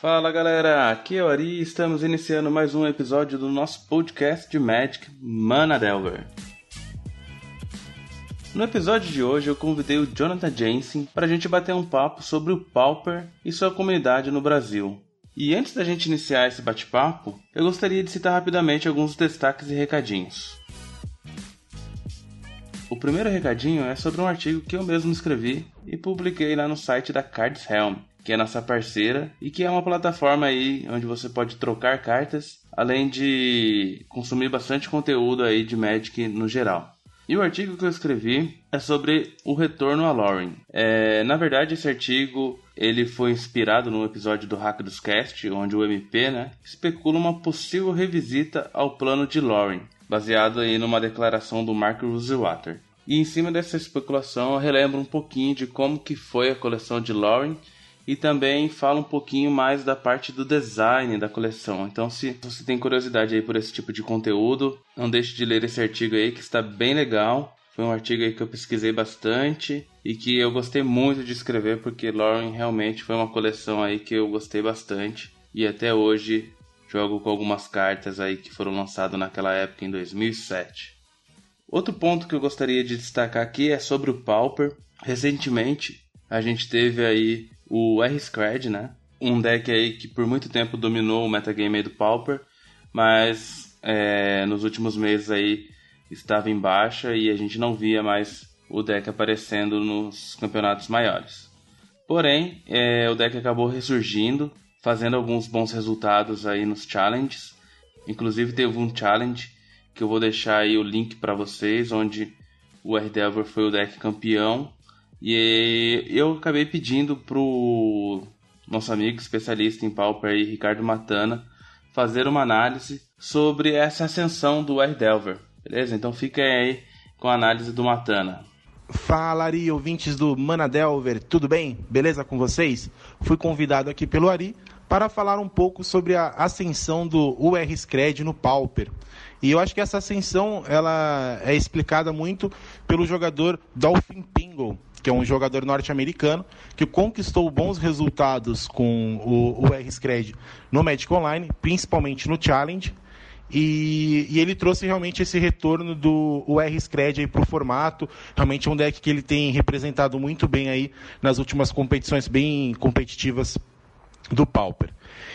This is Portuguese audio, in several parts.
Fala galera, aqui é o Ari e estamos iniciando mais um episódio do nosso podcast de Magic Mana Delver. No episódio de hoje eu convidei o Jonathan Jensen para a gente bater um papo sobre o Pauper e sua comunidade no Brasil. E antes da gente iniciar esse bate-papo, eu gostaria de citar rapidamente alguns destaques e recadinhos. O primeiro recadinho é sobre um artigo que eu mesmo escrevi e publiquei lá no site da Cards Helm, que é nossa parceira e que é uma plataforma aí onde você pode trocar cartas, além de consumir bastante conteúdo aí de Magic no geral. E o artigo que eu escrevi é sobre o retorno a Lauren. É, na verdade, esse artigo ele foi inspirado no episódio do Hack dos Cast, onde o MP né, especula uma possível revisita ao plano de Lauren, baseado aí numa declaração do Mark Rosewater. E em cima dessa especulação eu relembro um pouquinho de como que foi a coleção de Lauren e também fala um pouquinho mais da parte do design da coleção. Então, se você tem curiosidade aí por esse tipo de conteúdo, não deixe de ler esse artigo aí que está bem legal. Foi um artigo aí que eu pesquisei bastante e que eu gostei muito de escrever porque Lauren realmente foi uma coleção aí que eu gostei bastante e até hoje jogo com algumas cartas aí que foram lançadas naquela época em 2007. Outro ponto que eu gostaria de destacar aqui é sobre o Pauper. Recentemente a gente teve aí o R-Scred, né? Um deck aí que por muito tempo dominou o metagame do Pauper, mas é, nos últimos meses aí estava em baixa e a gente não via mais o deck aparecendo nos campeonatos maiores. Porém, é, o deck acabou ressurgindo, fazendo alguns bons resultados aí nos challenges. Inclusive teve um challenge que eu vou deixar aí o link para vocês, onde o R-Delver foi o deck campeão e eu acabei pedindo pro nosso amigo especialista em Pauper Ricardo Matana, fazer uma análise sobre essa ascensão do R Delver. Beleza? Então fica aí com a análise do Matana. Fala Ari, ouvintes do Mana Delver, tudo bem? Beleza com vocês? Fui convidado aqui pelo Ari para falar um pouco sobre a ascensão do UR Scred no Pauper. E eu acho que essa ascensão ela é explicada muito pelo jogador Dolphin Pingle, que é um jogador norte-americano que conquistou bons resultados com o, o R-Scred no Magic Online, principalmente no Challenge. E, e, ele trouxe realmente esse retorno do R-Scred para o formato. Realmente é um deck que ele tem representado muito bem aí nas últimas competições bem competitivas do Pauper.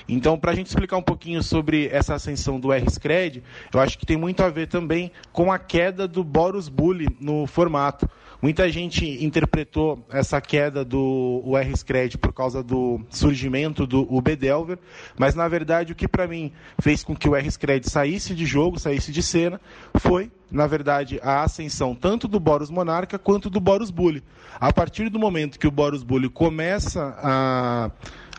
Então, para a gente explicar um pouquinho sobre essa ascensão do R-Scred, eu acho que tem muito a ver também com a queda do Boros Bully no formato. Muita gente interpretou essa queda do R-Scred por causa do surgimento do UB Delver, mas na verdade o que para mim fez com que o R-Scred saísse de jogo, saísse de cena, foi, na verdade, a ascensão tanto do Boros Monarca quanto do Boros Bully. A partir do momento que o Boros Bully começa a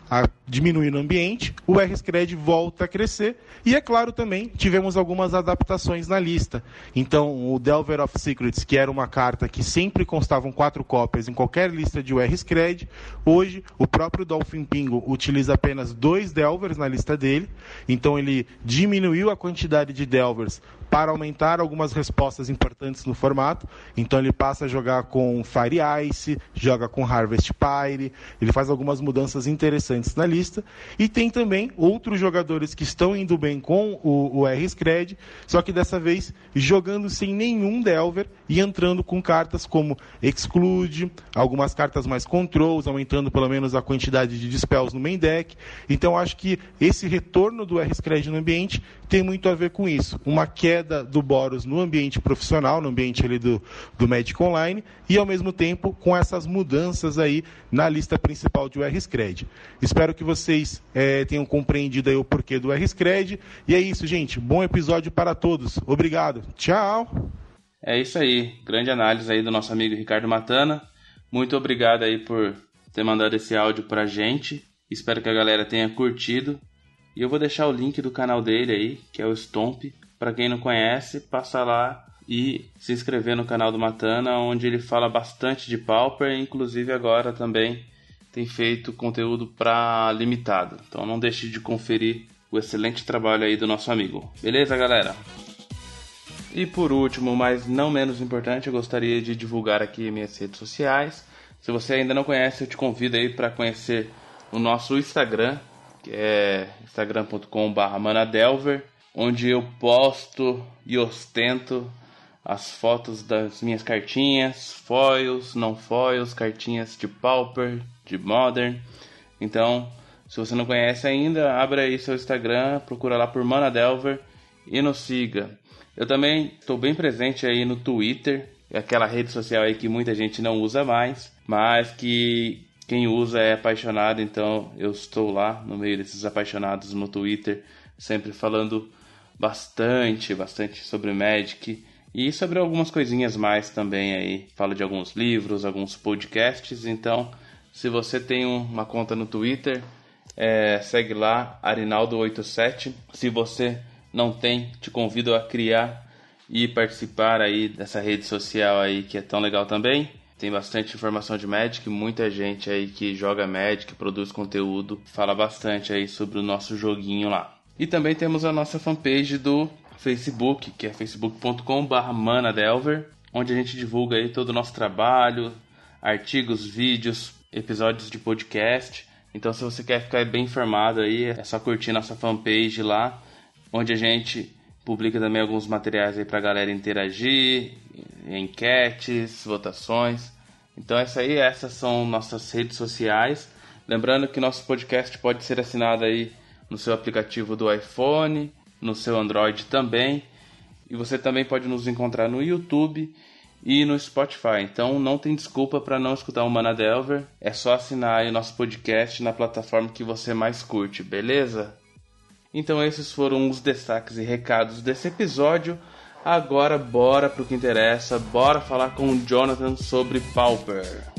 a diminuir no ambiente, o R-Scred volta a crescer e, é claro, também tivemos algumas adaptações na lista. Então, o Delver of Secrets, que era uma carta que sempre constavam quatro cópias em qualquer lista de R-Scred, hoje o próprio Dolphin Pingo utiliza apenas dois Delvers na lista dele, então ele diminuiu a quantidade de Delvers para aumentar algumas respostas importantes no formato. Então ele passa a jogar com Fire Ice, joga com Harvest Pyre, ele faz algumas mudanças interessantes na lista. E tem também outros jogadores que estão indo bem com o, o R-Scred, só que dessa vez jogando sem nenhum Delver e entrando com cartas como Exclude, algumas cartas mais Controls, aumentando pelo menos a quantidade de Dispels no main deck. Então acho que esse retorno do R-Scred no ambiente tem muito a ver com isso. Uma queda do Boros no ambiente profissional, no ambiente ali do, do Magic Online, e ao mesmo tempo com essas mudanças aí na lista principal de UR-Scred. Espero que vocês é, tenham compreendido aí o porquê do UR-Scred. E é isso, gente. Bom episódio para todos. Obrigado. Tchau! É isso aí. Grande análise aí do nosso amigo Ricardo Matana. Muito obrigado aí por ter mandado esse áudio pra gente. Espero que a galera tenha curtido. E eu vou deixar o link do canal dele aí, que é o Stomp. Para quem não conhece, passa lá e se inscrever no canal do Matana, onde ele fala bastante de Pauper, inclusive agora também tem feito conteúdo para limitado. Então não deixe de conferir o excelente trabalho aí do nosso amigo. Beleza, galera? E por último, mas não menos importante, eu gostaria de divulgar aqui minhas redes sociais. Se você ainda não conhece, eu te convido aí para conhecer o nosso Instagram, que é instagram.com.br manadelver, onde eu posto e ostento as fotos das minhas cartinhas, foils, não foils, cartinhas de Pauper, de Modern. Então, se você não conhece ainda, abra aí seu Instagram, procura lá por Manadelver e nos siga. Eu também estou bem presente aí no Twitter, aquela rede social aí que muita gente não usa mais, mas que quem usa é apaixonado, então eu estou lá no meio desses apaixonados no Twitter, sempre falando bastante, bastante sobre Magic e sobre algumas coisinhas mais também aí. Falo de alguns livros, alguns podcasts, então se você tem uma conta no Twitter, é, segue lá, Arinaldo87. Se você não tem, te convido a criar e participar aí dessa rede social aí que é tão legal também. Tem bastante informação de Magic, muita gente aí que joga Magic, produz conteúdo, fala bastante aí sobre o nosso joguinho lá. E também temos a nossa fanpage do Facebook, que é facebook.com/manadelver, onde a gente divulga aí todo o nosso trabalho, artigos, vídeos, episódios de podcast. Então, se você quer ficar bem informado aí, é só curtir nossa fanpage lá, onde a gente publica também alguns materiais aí para a galera interagir, enquetes, votações. Então, essa aí, essas são nossas redes sociais. Lembrando que nosso podcast pode ser assinado aí no seu aplicativo do iPhone, no seu Android também. E você também pode nos encontrar no YouTube e no Spotify. Então não tem desculpa para não escutar o Mana Delver. É só assinar o nosso podcast na plataforma que você mais curte, beleza? Então esses foram os destaques e recados desse episódio. Agora bora pro que interessa, bora falar com o Jonathan sobre Pauper.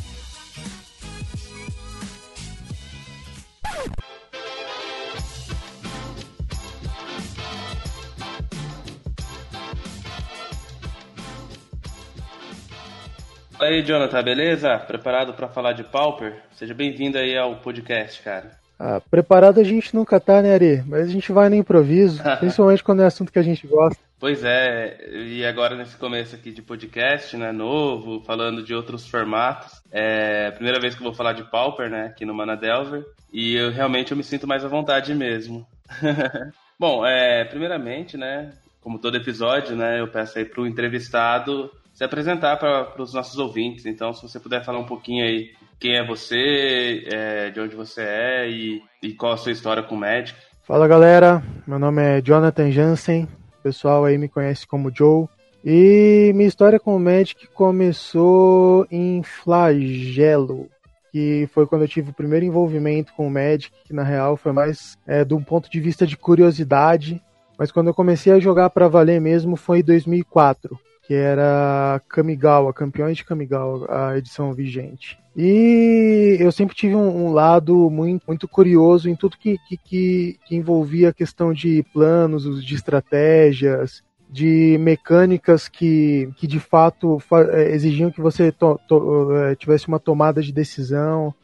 Aí, Jonathan, beleza? Preparado para falar de Pauper? Seja bem-vindo aí ao podcast, cara. Ah, preparado a gente nunca tá, né, Ari? Mas a gente vai no improviso, principalmente quando é assunto que a gente gosta. Pois é, e agora nesse começo aqui de podcast, né, novo, falando de outros formatos. É a primeira vez que eu vou falar de Pauper, né, aqui no Mana Delver, e eu realmente eu me sinto mais à vontade mesmo. Bom, é, primeiramente, né, como todo episódio, né, eu peço aí pro entrevistado se apresentar para os nossos ouvintes. Então, se você puder falar um pouquinho aí quem é você, é, de onde você é e, e, qual a sua história com o Magic. Fala galera, meu nome é Jonathan Jansen, o pessoal aí me conhece como Joe. E minha história com o Magic começou em Flagelo, que foi quando eu tive o primeiro envolvimento com o Magic, que na real foi mais é, de um ponto de vista de curiosidade. Mas quando eu comecei a jogar para valer mesmo foi em 2004 que era Kamigawa, Campeões de Kamigawa, a edição vigente. E eu sempre tive um, um lado muito, muito curioso em tudo que, que, que, envolvia a questão de planos, de estratégias, de mecânicas que, que de fato é, exigiam que você to, to, é, tivesse uma tomada de decisão.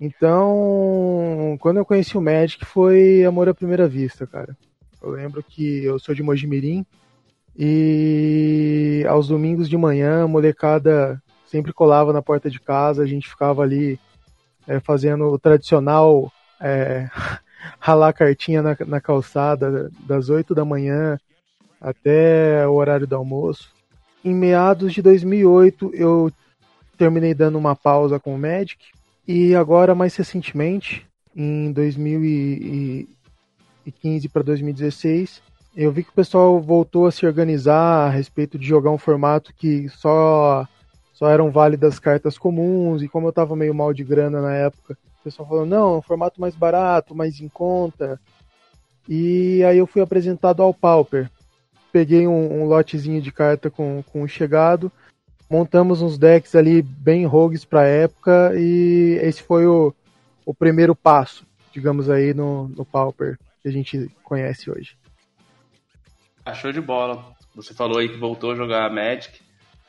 Então, quando eu conheci o Magic foi amor à primeira vista, cara. Eu lembro que eu sou de Mojimirim, e aos domingos de manhã, a molecada sempre colava na porta de casa, a gente ficava ali é, fazendo o tradicional é, ralar cartinha na, na calçada das 8 da manhã até o horário do almoço. Em meados de 2008, eu terminei dando uma pausa com o Magic e agora, mais recentemente, em 2015 para 2016, eu vi que o pessoal voltou a se organizar a respeito de jogar um formato que só só eram válidas cartas comuns e como eu tava meio mal de grana na época, o pessoal falou: "Não, é um formato mais barato, mais em conta". E aí eu fui apresentado ao Pauper. Peguei um, um lotezinho de carta com, com o chegado, montamos uns decks ali bem rogues para época e esse foi o, o primeiro passo, digamos aí, no, no Pauper que a gente conhece hoje. Achou de bola. Você falou aí que voltou a jogar Magic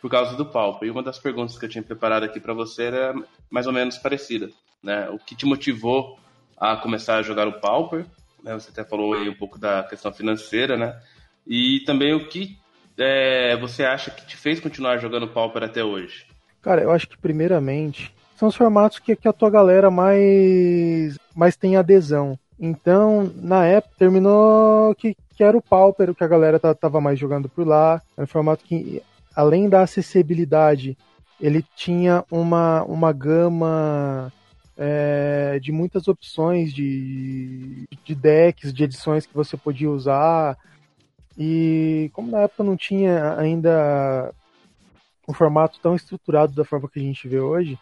por causa do palco. E uma das perguntas que eu tinha preparado aqui para você era mais ou menos parecida. Né? O que te motivou a começar a jogar o Pauper? Né? Você até falou aí um pouco da questão financeira, né? E também o que é, você acha que te fez continuar jogando Pauper até hoje? Cara, eu acho que primeiramente são os formatos que, que a tua galera mais, mais tem adesão. Então, na época, terminou que, que era o Pauper, que a galera tava mais jogando por lá. Era um formato que, além da acessibilidade, ele tinha uma, uma gama é, de muitas opções de, de decks, de edições que você podia usar. E como na época não tinha ainda um formato tão estruturado da forma que a gente vê hoje,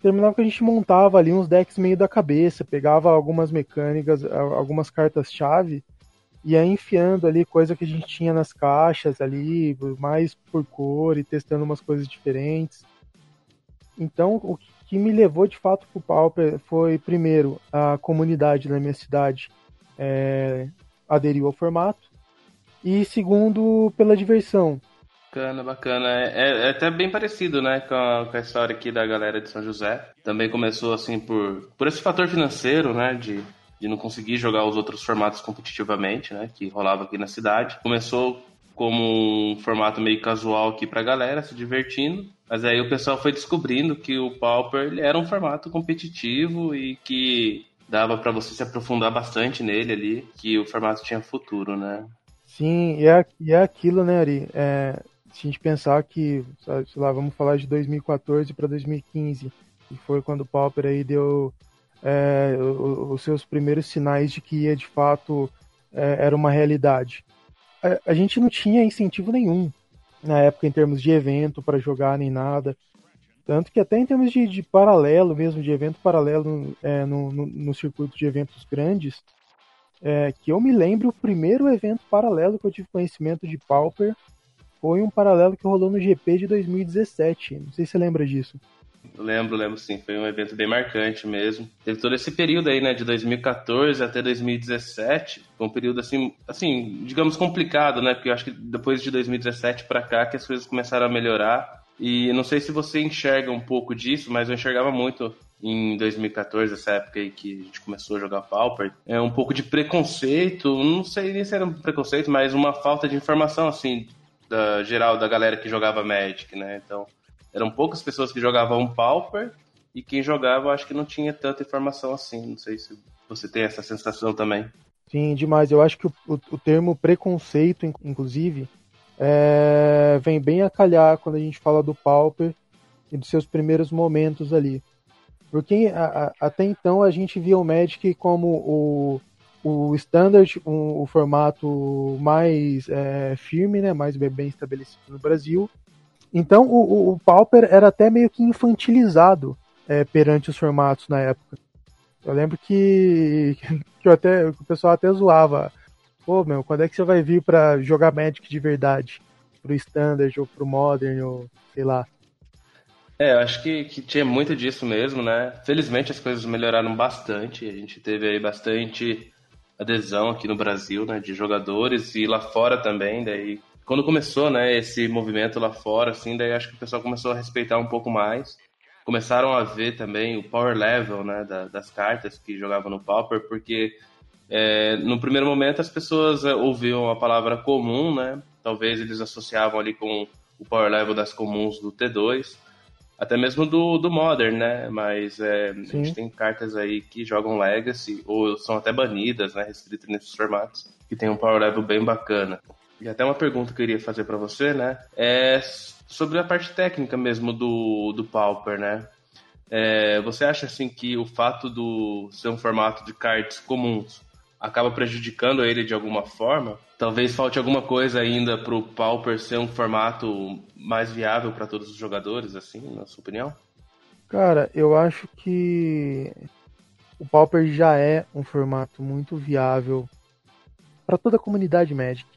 terminava que a gente montava ali uns decks meio da cabeça, pegava algumas mecânicas, algumas cartas-chave, ia enfiando ali coisa que a gente tinha nas caixas ali, mais por cor e testando umas coisas diferentes. Então, o que me levou de fato pro Pauper foi, primeiro, a comunidade na minha cidade é, aderiu ao formato, e segundo, pela diversão. Bacana, bacana. É, é, é, até bem parecido, né, com a, com a, história aqui da galera de São José. Também começou assim por, por esse fator financeiro, né, de, de não conseguir jogar os outros formatos competitivamente, né, que rolava aqui na cidade. Começou como um formato meio casual aqui pra galera, se divertindo. Mas aí o pessoal foi descobrindo que o Pauper ele era um formato competitivo e que dava para você se aprofundar bastante nele ali, que o formato tinha futuro, né? Sim, e é, e é aquilo, né, Ari? É, se a gente pensar que, sei lá, vamos falar de 2014 para 2015, que foi quando o Pauper aí deu é, os seus primeiros sinais de que ia de fato é, era uma realidade. A, a, gente não tinha incentivo nenhum na época em termos de evento para jogar nem nada. Tanto que até em termos de, de paralelo mesmo, de evento paralelo é, no, no, no, circuito de eventos grandes, é, que eu me lembro o primeiro evento paralelo que eu tive conhecimento de Pauper foi um paralelo que rolou no GP de 2017. Não sei se você lembra disso. Lembro, lembro sim. Foi um evento bem marcante mesmo. Teve todo esse período aí, né, de 2014 até 2017. Foi um período assim, assim, digamos complicado, né? Porque eu acho que depois de 2017 para cá que as coisas começaram a melhorar. E não sei se você enxerga um pouco disso, mas eu enxergava muito em 2014, essa época aí que a gente começou a jogar Pauper, é um pouco de preconceito, não sei nem se era um preconceito, mas uma falta de informação, assim, da geral da galera que jogava Magic, né? Então, eram poucas pessoas que jogavam Pauper e quem jogava acho que não tinha tanta informação assim. Não sei se você tem essa sensação também. Sim, demais. Eu acho que o, o, o termo preconceito, inclusive, é, vem bem a calhar quando a gente fala do Pauper e dos seus primeiros momentos ali. Porque a, a, até então a gente via o Magic como o, o standard, um, o formato mais é, firme, né, mais bem estabelecido no Brasil. Então o, o, o Pauper era até meio que infantilizado é, perante os formatos na época. Eu lembro que, que eu até, o pessoal até zoava. Pô, meu, quando é que você vai vir para jogar Magic de verdade? Pro Standard ou pro Modern ou sei lá. É, eu acho que, que tinha muito disso mesmo, né? Felizmente as coisas melhoraram bastante. A gente teve aí bastante adesão aqui no Brasil, né, de jogadores e lá fora também, daí quando começou, né, esse movimento lá fora, assim, daí acho que o pessoal começou a respeitar um pouco mais. Começaram a ver também o power level, né, da, das cartas que jogavam no Pauper, porque é, no primeiro momento as pessoas é, ouviam a palavra comum, né, talvez eles associavam ali com o power level das comuns do T2, até mesmo do, do Modern, né? Mas é, a gente tem cartas aí que jogam Legacy, ou são até banidas, né? Restritas nesses formatos, que tem um power level bem bacana. E até uma pergunta que eu iria fazer para você, né? É sobre a parte técnica mesmo do, do Pauper, né? É, você acha assim que o fato do ser um formato de cards comuns acaba prejudicando ele de alguma forma? Talvez falte alguma coisa ainda para o Pauper ser um formato mais viável para todos os jogadores, assim, na sua opinião? Cara, eu acho que o Pauper já é um formato muito viável para toda a comunidade Magic.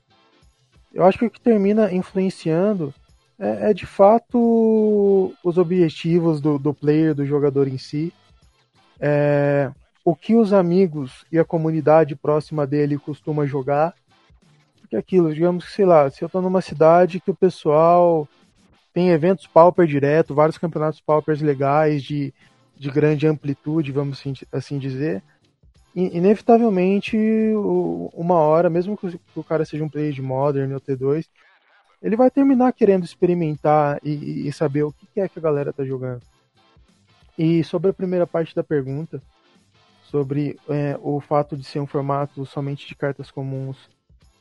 Eu acho que o que termina influenciando é, é de fato os objetivos do, do player, do jogador em si. É, o que os amigos e a comunidade próxima dele costuma jogar porque aquilo, digamos que, sei lá, se eu tô numa cidade que o pessoal tem eventos pauper direto, vários campeonatos paupers legais de, de grande amplitude, vamos assim, assim dizer, inevitavelmente uma hora, mesmo que o cara seja um player de Modern ou T2, ele vai terminar querendo experimentar e, e saber o que é que a galera tá jogando. E sobre a primeira parte da pergunta, sobre é, o fato de ser um formato somente de cartas comuns,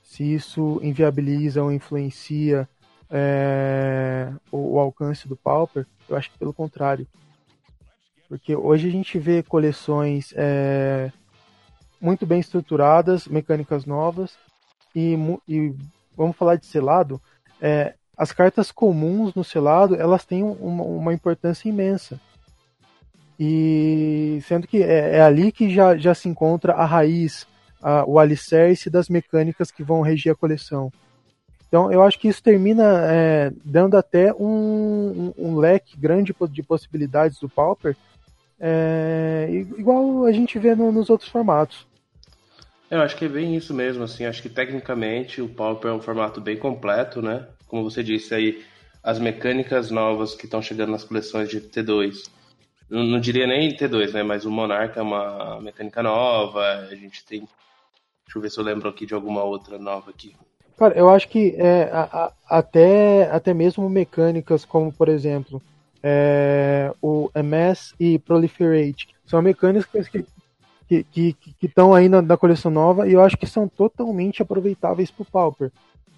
se isso inviabiliza ou influencia é, o, o, alcance do Pauper, eu acho que pelo contrário. Porque hoje a gente vê coleções é, muito bem estruturadas, mecânicas novas, e, e vamos falar de selado, é, as cartas comuns no selado elas têm uma, uma importância imensa. E sendo que é, é, ali que já, já se encontra a raiz, a, o alicerce das mecânicas que vão regir a coleção. Então eu acho que isso termina é, dando até um, um, um, leque grande de possibilidades do Pauper, é, igual a gente vê no, nos outros formatos. Eu acho que é bem isso mesmo, assim, acho que tecnicamente o Pauper é um formato bem completo, né? Como você disse aí, as mecânicas novas que estão chegando nas coleções de T2 não, diria nem T2, né? Mas o Monarca é uma mecânica nova. A gente tem. Deixa eu ver se eu lembro aqui de alguma outra nova aqui. Cara, eu acho que é, a, a, até, até mesmo mecânicas como, por exemplo, é, o MS e Proliferate são mecânicas que que estão que, que aí na, na, coleção nova e eu acho que são totalmente aproveitáveis para o Pauper.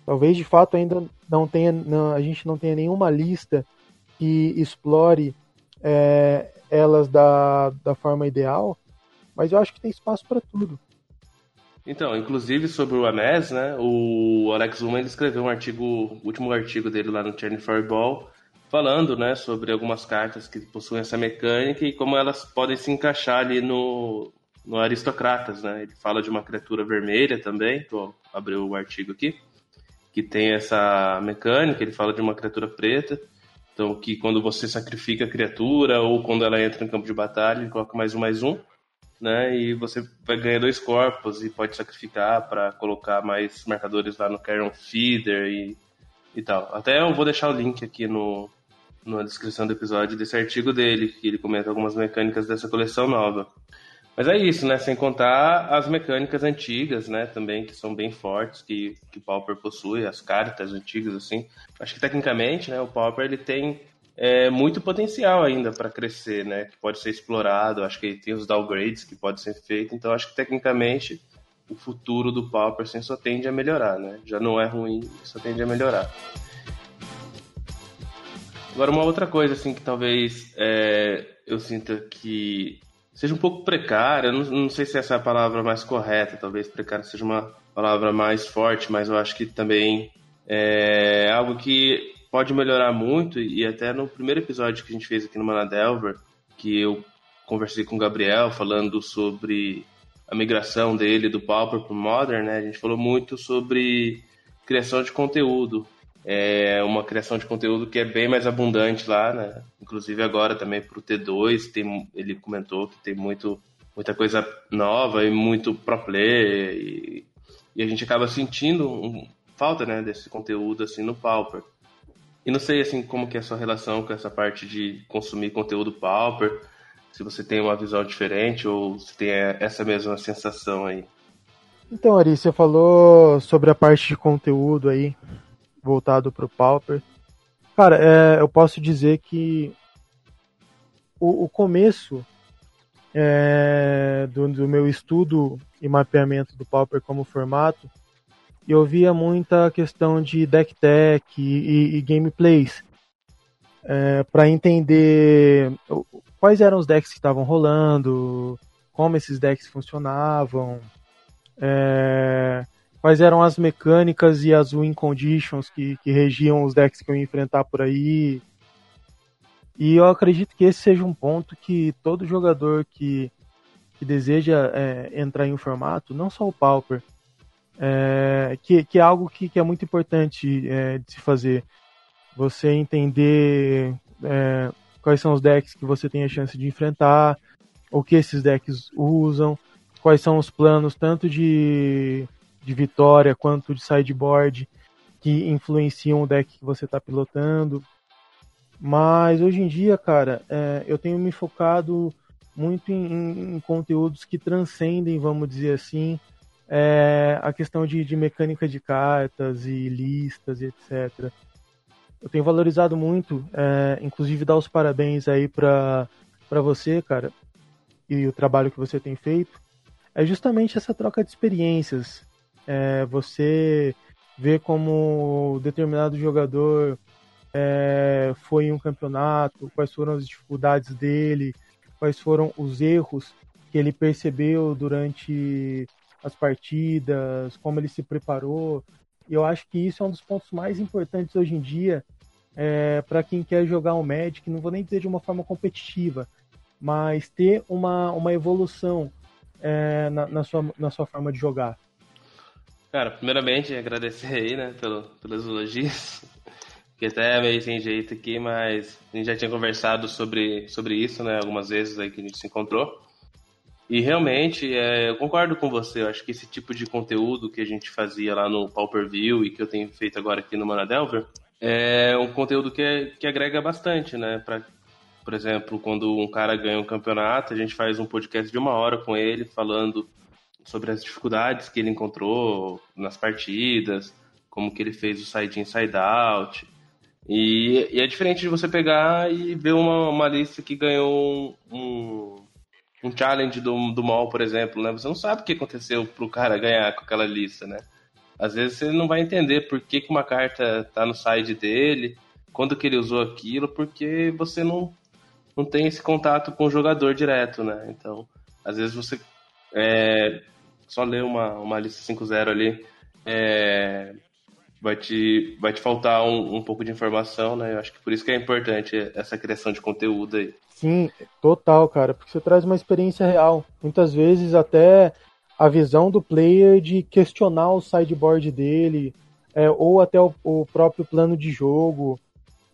Talvez de fato ainda não tenha, não, a gente não tenha nenhuma lista que explore é, elas da, da forma ideal, mas eu acho que tem espaço para tudo. Então, inclusive sobre o Ames, né, o Alex Uma ele escreveu um artigo, o último artigo dele lá no Turn Fireball, falando, né, sobre algumas cartas que possuem essa mecânica e como elas podem se encaixar ali no, no Aristocratas, né? Ele fala de uma criatura vermelha também, tô abriu o artigo aqui, que tem essa mecânica, ele fala de uma criatura preta, então, que quando você sacrifica a criatura ou quando ela entra em campo de batalha, ele coloca mais um, mais um, né? E você vai ganhar dois corpos e pode sacrificar para colocar mais marcadores lá no Carrion Feeder e, e tal. Até eu vou deixar o link aqui no, na descrição do episódio desse artigo dele, que ele comenta algumas mecânicas dessa coleção nova. Mas é isso, né? Sem contar as mecânicas antigas, né? Também, que são bem fortes, que, que o Pauper possui, as cartas antigas, assim. Acho que tecnicamente, né? O Pauper, ele tem é, muito potencial ainda para crescer, né? Que pode ser explorado. Acho que tem os downgrades que podem ser feitos. Então, acho que tecnicamente o futuro do Pauper assim, só tende a melhorar, né? Já não é ruim, só tende a melhorar. Agora, uma outra coisa, assim, que talvez é, eu sinta que seja um pouco precária. Não, não sei se essa é a palavra mais correta, talvez precária seja uma palavra mais forte, mas eu acho que também é algo que pode melhorar muito. E até no primeiro episódio que a gente fez aqui no Manadelver, que eu conversei com o Gabriel falando sobre a migração dele do Pauper para o Modern, né? A gente falou muito sobre criação de conteúdo é uma criação de conteúdo que é bem mais abundante lá, né? Inclusive agora também para o T2, tem, ele comentou que tem muito, muita coisa nova e muito pro player e, e a gente acaba sentindo um, falta, né, desse conteúdo assim no Pauper. E não sei assim como que é a sua relação com essa parte de consumir conteúdo Pauper, se você tem uma visão diferente ou se tem essa mesma sensação aí. Então, Ari, você falou sobre a parte de conteúdo aí voltado para o Pauper. Cara, é, eu posso dizer que o, o começo é, do, do, meu estudo e mapeamento do Pauper como formato, eu via muita questão de deck tech e, e gameplays é, para entender quais eram os decks que estavam rolando, como esses decks funcionavam, é, quais eram as mecânicas e as win conditions que, que regiam os decks que eu ia enfrentar por aí. E eu acredito que esse seja um ponto que todo jogador que, que deseja é, entrar em um formato, não só o Pauper, é, que, que é algo que, que é muito importante é, de se fazer. Você entender é, quais são os decks que você tem a chance de enfrentar, o que esses decks usam, quais são os planos tanto de de vitória quanto de sideboard que influenciam o deck que você está pilotando. Mas hoje em dia, cara, é, eu tenho me focado muito em, em, conteúdos que transcendem, vamos dizer assim, é, a questão de, de, mecânica de cartas e listas e etc. Eu tenho valorizado muito, é, inclusive dar os parabéns aí para você, cara, e o trabalho que você tem feito, é justamente essa troca de experiências. É, você vê como determinado jogador é, foi em um campeonato, quais foram as dificuldades dele, quais foram os erros que ele percebeu durante as partidas, como ele se preparou. E eu acho que isso é um dos pontos mais importantes hoje em dia é, para quem quer jogar o um Magic, não vou nem dizer de uma forma competitiva, mas ter uma, uma evolução é, na, na, sua, na sua forma de jogar. Cara, primeiramente agradecer aí, né, pelo, pelos elogios, que até é meio sem jeito aqui, mas a gente já tinha conversado sobre, sobre isso, né, algumas vezes aí que a gente se encontrou. E realmente, é, eu concordo com você. Eu acho que esse tipo de conteúdo que a gente fazia lá no Pauper View e que eu tenho feito agora aqui no Manadelver é um conteúdo que, que agrega bastante, né? Pra, por exemplo, quando um cara ganha um campeonato, a gente faz um podcast de uma hora com ele, falando sobre as dificuldades que ele encontrou nas partidas, como que ele fez o side in, side out. E, e é diferente de você pegar e ver uma, uma lista que ganhou um, um challenge do, do mall, por exemplo, né? Você não sabe o que aconteceu pro cara ganhar com aquela lista, né? Às vezes você não vai entender por que, que uma carta tá no side dele, quando que ele usou aquilo, porque você não, não tem esse contato com o jogador direto, né? Então, às vezes você é, só lê uma, uma lista 5-0 ali, é, vai, te, vai te faltar um, um pouco de informação, né? Eu acho que por isso que é importante essa criação de conteúdo aí. Sim, total, cara, porque você traz uma experiência real. Muitas vezes até a visão do player de questionar o sideboard dele, é, ou até o, o, próprio plano de jogo.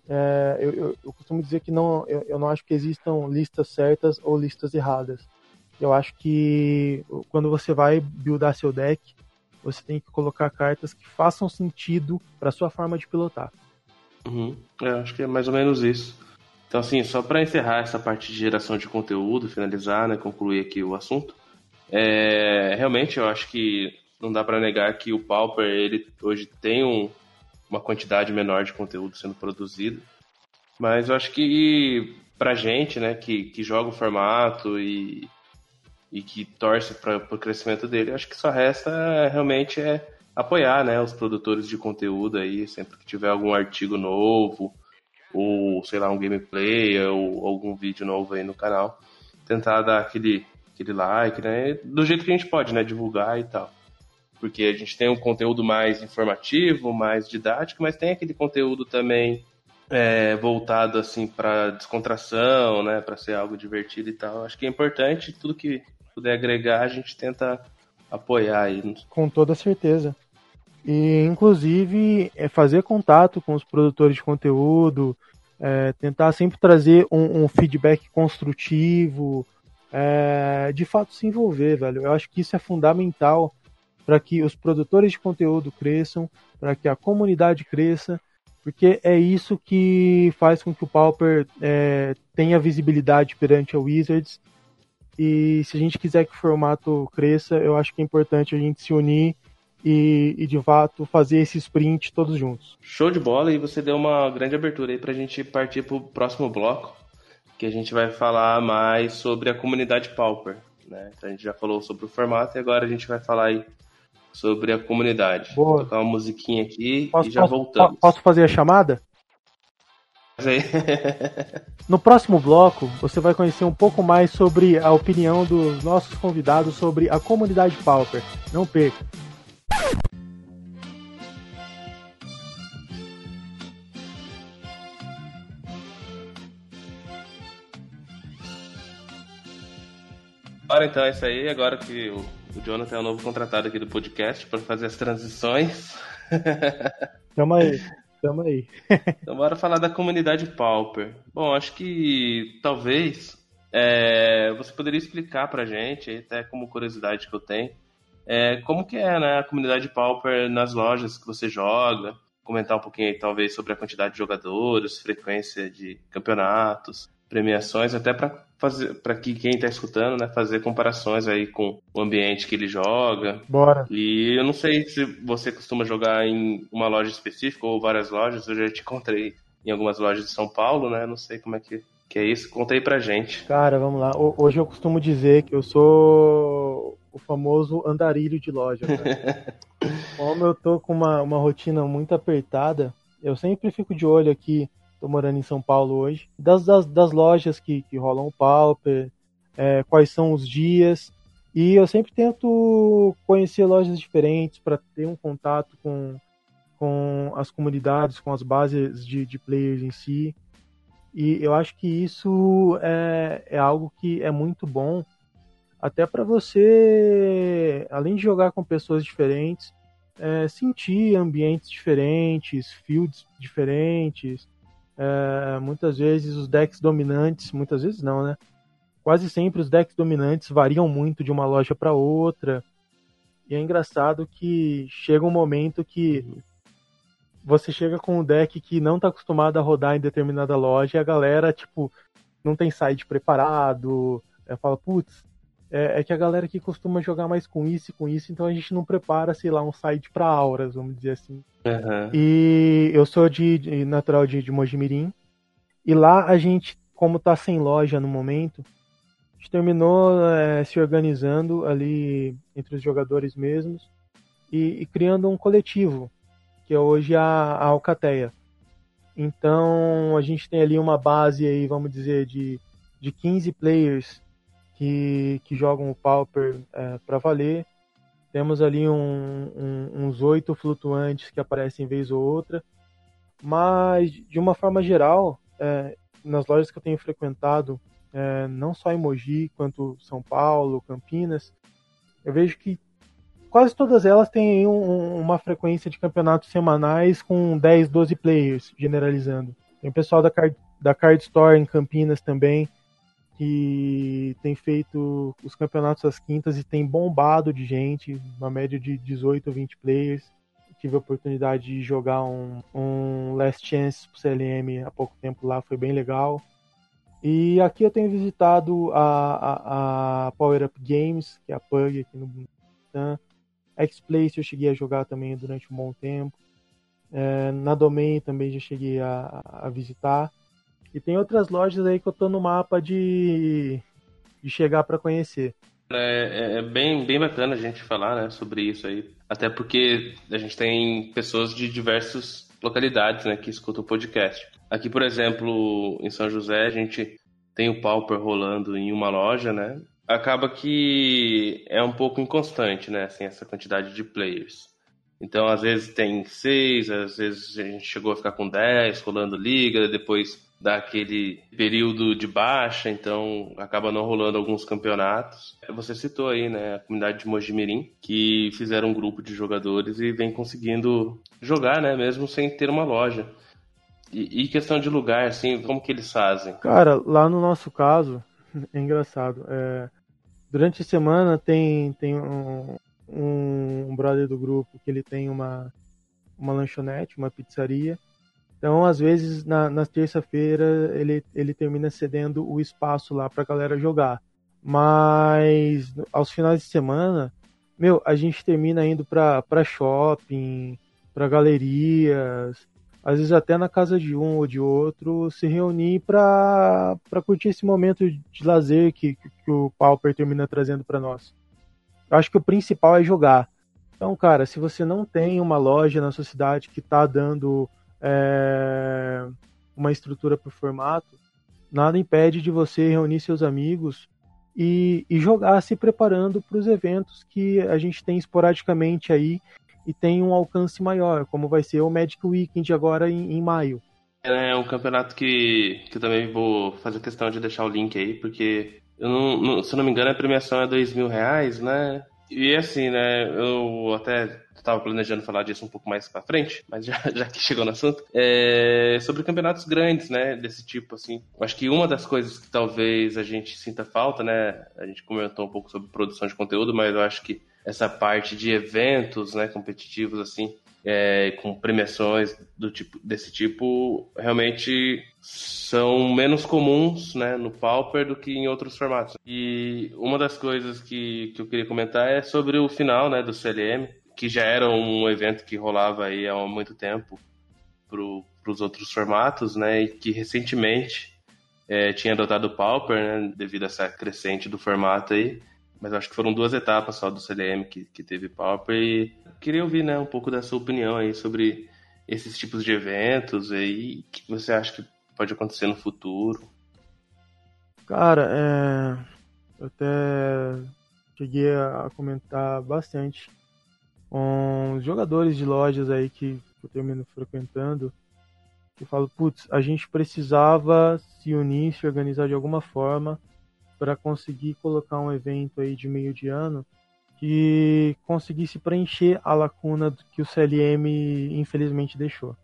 É, eu, eu, eu, costumo dizer que não, eu, eu, não acho que existam listas certas ou listas erradas. Eu acho que quando você vai buildar seu deck, você tem que colocar cartas que façam sentido para sua forma de pilotar. Uhum. É, acho que é mais ou menos isso. Então, assim, só para encerrar essa parte de geração de conteúdo, finalizar, né, concluir aqui o assunto, é, realmente eu acho que não dá para negar que o Pauper ele hoje tem um, uma quantidade menor de conteúdo sendo produzido, mas eu acho que pra gente, né, que, que joga o formato e, e que torce para o crescimento dele, acho que só resta realmente é apoiar, né, os produtores de conteúdo aí, sempre que tiver algum artigo novo, ou sei lá, um gameplay, ou algum vídeo novo aí no canal, tentar dar aquele aquele like, né? Do jeito que a gente pode, né? Divulgar e tal. Porque a gente tem um conteúdo mais informativo, mais didático, mas tem aquele conteúdo também é, voltado assim para descontração, né? Para ser algo divertido e tal. Acho que é importante tudo que puder agregar a gente tenta apoiar aí. Com toda certeza. E inclusive é fazer contato com os produtores de conteúdo, é, tentar sempre trazer um, um feedback construtivo, é, de fato se envolver, velho. Eu acho que isso é fundamental para que os produtores de conteúdo cresçam, para que a comunidade cresça, porque é isso que faz com que o Pauper é, tenha visibilidade perante a Wizards. E se a gente quiser que o formato cresça, eu acho que é importante a gente se unir e, e, de fato fazer esse sprint todos juntos. Show de bola e você deu uma grande abertura aí para a gente partir para o próximo bloco que a gente vai falar mais sobre a comunidade Pauper. Né? Então a gente já falou sobre o formato e agora a gente vai falar aí sobre a comunidade. Boa. Vou tocar uma musiquinha aqui posso, e já posso, voltamos. Posso fazer a chamada? no próximo bloco, você vai conhecer um pouco mais sobre a opinião dos nossos convidados sobre a comunidade Pauper. Não perca! Agora então é isso aí, agora que o, o Jonathan é o novo contratado aqui do podcast para fazer as transições. Tamo aí, tamo aí. então bora falar da comunidade Pauper. Bom, acho que talvez é, você poderia explicar pra gente, até como curiosidade que eu tenho, é, como que é né, a comunidade Pauper nas lojas que você joga, comentar um pouquinho aí, talvez sobre a quantidade de jogadores, frequência de campeonatos, premiações, até para fazer para que quem está escutando, né, fazer comparações aí com o ambiente que ele joga. Bora. E eu não sei se você costuma jogar em uma loja específica ou várias lojas, eu já te encontrei em algumas lojas de São Paulo, né? Não sei como é que, Que é isso? Conta aí pra gente. Cara, vamos lá. Hoje eu costumo dizer que eu sou o famoso andarilho de loja. Como eu tô com uma, uma rotina muito apertada, eu sempre fico de olho aqui, tô morando em São Paulo hoje, das, das, das lojas que, que rolam o Pauper, é, quais são os dias. E eu sempre tento conhecer lojas diferentes para ter um contato com, com as comunidades, com as bases de, de players em si. E eu acho que isso é, é algo que é muito bom, até para você, além de jogar com pessoas diferentes, é, sentir ambientes diferentes, fields diferentes. É, muitas vezes os decks dominantes, muitas vezes não, né? Quase sempre os decks dominantes variam muito de uma loja para outra. E é engraçado que chega um momento que você chega com um deck que não está acostumado a rodar em determinada loja e a galera, tipo, não tem site preparado. É, fala, putz, é, é, que a galera aqui costuma jogar mais com isso e com isso, então a gente não prepara, sei lá, um site para auras, vamos dizer assim. Uhum. E eu sou de, de natural de, de Mojimirim, e lá a gente, como tá sem loja no momento, a gente terminou é, se organizando ali entre os jogadores mesmos e, e criando um coletivo que é hoje a, a Alcateia. Então a gente tem ali uma base aí, vamos dizer, de, de 15 players que, que jogam o Pauper é, para valer. Temos ali um, um, uns oito flutuantes que aparecem vez ou outra. Mas, de uma forma geral, é, nas lojas que eu tenho frequentado, é, não só em Mogi, quanto São Paulo, Campinas, eu vejo que quase todas elas têm um, uma frequência de campeonatos semanais com 10, 12 players, generalizando. Tem o pessoal da Card, da Card Store em Campinas também, que tem feito os campeonatos às quintas e tem bombado de gente, uma média de 18 ou 20 players. Tive a oportunidade de jogar um, um Last Chance pro CLM há pouco tempo lá, foi bem legal. E aqui eu tenho visitado a, a, a Power Up Games, que é a PUG aqui no Bhutan. X-Place eu cheguei a jogar também durante um bom tempo. É, na Domain também já cheguei a, a, visitar. E tem outras lojas aí que eu tô no mapa de, de chegar para conhecer. É, é, é, bem, bem bacana a gente falar né, sobre isso aí. Até porque a gente tem pessoas de diversas localidades né, que escutam o podcast. Aqui, por exemplo, em São José, a gente tem o Pauper rolando em uma loja, né? acaba que é um pouco inconstante, né? Assim, essa quantidade de players. Então, às vezes tem seis, às vezes a gente chegou a ficar com dez, rolando liga, depois dá aquele período de baixa, então acaba não rolando alguns campeonatos. Você citou aí, né, a comunidade de Mojimirim, que fizeram um grupo de jogadores e vem conseguindo jogar, né, mesmo sem ter uma loja. E, e questão de lugar, assim, como que eles fazem? Cara, lá no nosso caso, é engraçado. É, durante a semana tem, tem um, um, brother do grupo que ele tem uma, uma lanchonete, uma pizzaria. Então, às vezes, na, na terça-feira, ele, ele termina cedendo o espaço lá pra galera jogar. Mas, aos finais de semana, meu, a gente termina indo pra, pra shopping, pra galerias, às vezes até na casa de um ou de outro, se reunir para curtir esse momento de lazer que, que o Pauper termina trazendo para nós. Eu acho que o principal é jogar. Então, cara, se você não tem uma loja na sua cidade que está dando é, uma estrutura o formato, nada impede de você reunir seus amigos e, e jogar se preparando para os eventos que a gente tem esporadicamente aí e tem um alcance maior, como vai ser o Magic Weekend agora em, em maio. É um campeonato que, que eu também vou fazer questão de deixar o link aí, porque eu não, não, se eu não me engano a premiação é dois mil reais, né? E assim, né, eu até estava planejando falar disso um pouco mais para frente, mas já, já que chegou no assunto, é sobre campeonatos grandes, né, desse tipo, assim. Acho que uma das coisas que talvez a gente sinta falta, né, a gente comentou um pouco sobre produção de conteúdo, mas eu acho que essa parte de eventos, né, competitivos assim, é, com premiações do tipo desse tipo, realmente são menos comuns, né, no Pauper do que em outros formatos. E uma das coisas que, que eu queria comentar é sobre o final, né, do CLM, que já era um evento que rolava aí há muito tempo para os outros formatos, né, e que recentemente é, tinha adotado o Pauper, né, devido a essa crescente do formato aí. Mas acho que foram duas etapas só do CDM que, que teve Pauper e queria ouvir né, um pouco da sua opinião aí sobre esses tipos de eventos e o que você acha que pode acontecer no futuro. Cara, é... eu até cheguei a comentar bastante com os jogadores de lojas aí que eu termino frequentando, que falo, putz, a gente precisava se unir, se organizar de alguma forma para conseguir colocar um evento aí de meio de ano que conseguisse preencher a lacuna que o CLM infelizmente deixou.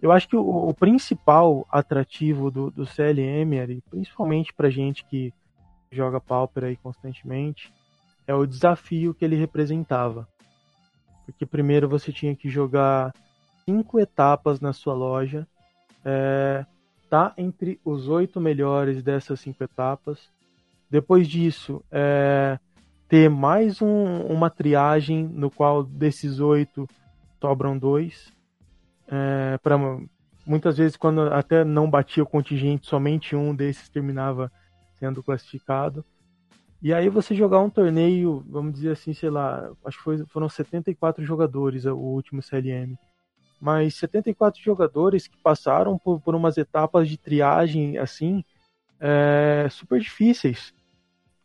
Eu acho que o, o principal atrativo do, do CLM, principalmente para gente que joga Pauper aí constantemente, é o desafio que ele representava. Porque primeiro você tinha que jogar cinco etapas na sua loja, é, tá entre os oito melhores dessas cinco etapas, depois disso, é, ter mais um, uma triagem no qual desses oito sobram dois. É, para muitas vezes quando até não batia o contingente, somente um desses terminava sendo classificado. E aí você jogar um torneio, vamos dizer assim, sei lá, acho que foi, foram 74 jogadores o último CLM. Mas 74 jogadores que passaram por, por umas etapas de triagem assim, é, super difíceis.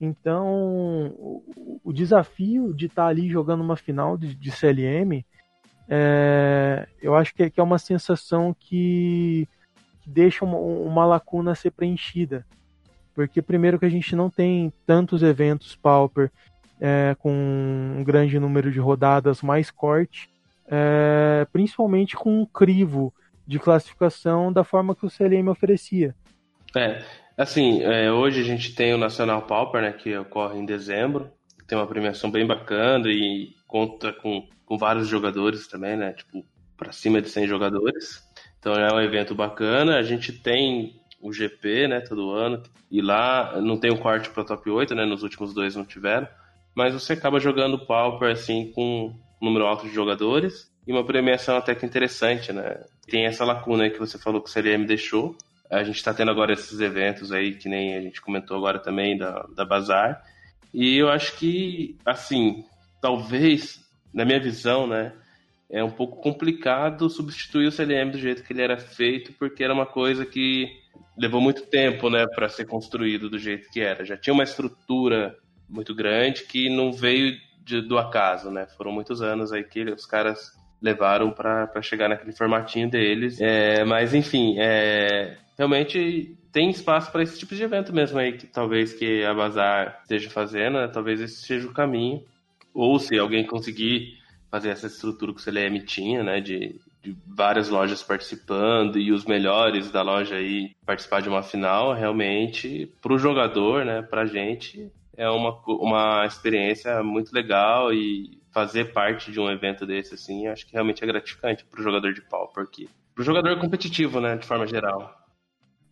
Então, o, o desafio de estar tá ali jogando uma final de, de CLM, é, eu acho que é, que é uma sensação que, que deixa uma, uma, lacuna a ser preenchida. Porque, primeiro, que a gente não tem tantos eventos Pauper é, com um grande número de rodadas mais corte, é, principalmente com um crivo de classificação da forma que o CLM oferecia. É, Assim, é, hoje a gente tem o Nacional Pauper, né, que ocorre em dezembro. Tem uma premiação bem bacana e conta com, com vários jogadores também, né? Tipo, para cima de 100 jogadores. Então é um evento bacana. A gente tem o GP, né, todo ano. E lá não tem o um corte para top 8, né? Nos últimos dois não tiveram. Mas você acaba jogando Pauper, assim, com um número alto de jogadores. E uma premiação até que interessante, né? Tem essa lacuna que você falou que o CLM deixou, a gente está tendo agora esses eventos aí, que nem a gente comentou agora também, da, da Bazar. E eu acho que, assim, talvez, na minha visão, né, é um pouco complicado substituir o CLM do jeito que ele era feito, porque era uma coisa que levou muito tempo, né, para ser construído do jeito que era. Já tinha uma estrutura muito grande que não veio de, do acaso, né? Foram muitos anos aí que os caras levaram para chegar naquele formatinho deles. É, mas enfim, é, realmente tem espaço para esse tipo de evento mesmo aí, que talvez que a Bazar esteja fazendo, né? talvez esse seja o caminho. Ou se alguém conseguir fazer essa estrutura que o CLM tinha, né, de, de várias lojas participando e os melhores da loja aí participar de uma final, realmente, para o jogador, né, para a gente, é uma, uma experiência muito legal e fazer parte de um evento desse, assim, acho que realmente é gratificante para o jogador de pau, porque para o jogador competitivo, né, de forma geral.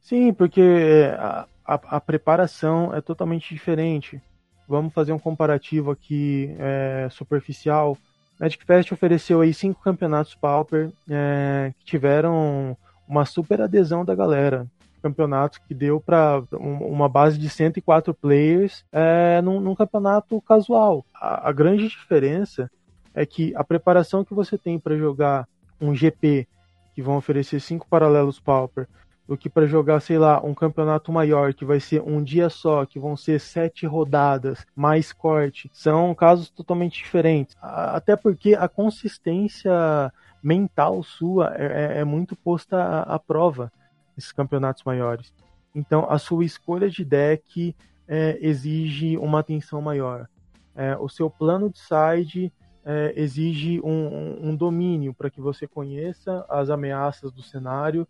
Sim, porque é, a, a, a, preparação é totalmente diferente. Vamos fazer um comparativo aqui é, superficial. Magic Fest ofereceu aí cinco campeonatos Pauper é, que tiveram uma super adesão da galera. Campeonato que deu para uma base de 104 players é, num, num campeonato casual. A, a grande diferença é que a preparação que você tem para jogar um GP, que vão oferecer cinco paralelos Pauper, do que para jogar, sei lá, um campeonato maior que vai ser um dia só, que vão ser sete rodadas, mais corte. São casos totalmente diferentes. Até porque a consistência mental sua é, é, é muito posta à, à prova nesses campeonatos maiores. Então, a sua escolha de deck é, exige uma atenção maior. É, o seu plano de side é, exige um, um, um domínio para que você conheça as ameaças do cenário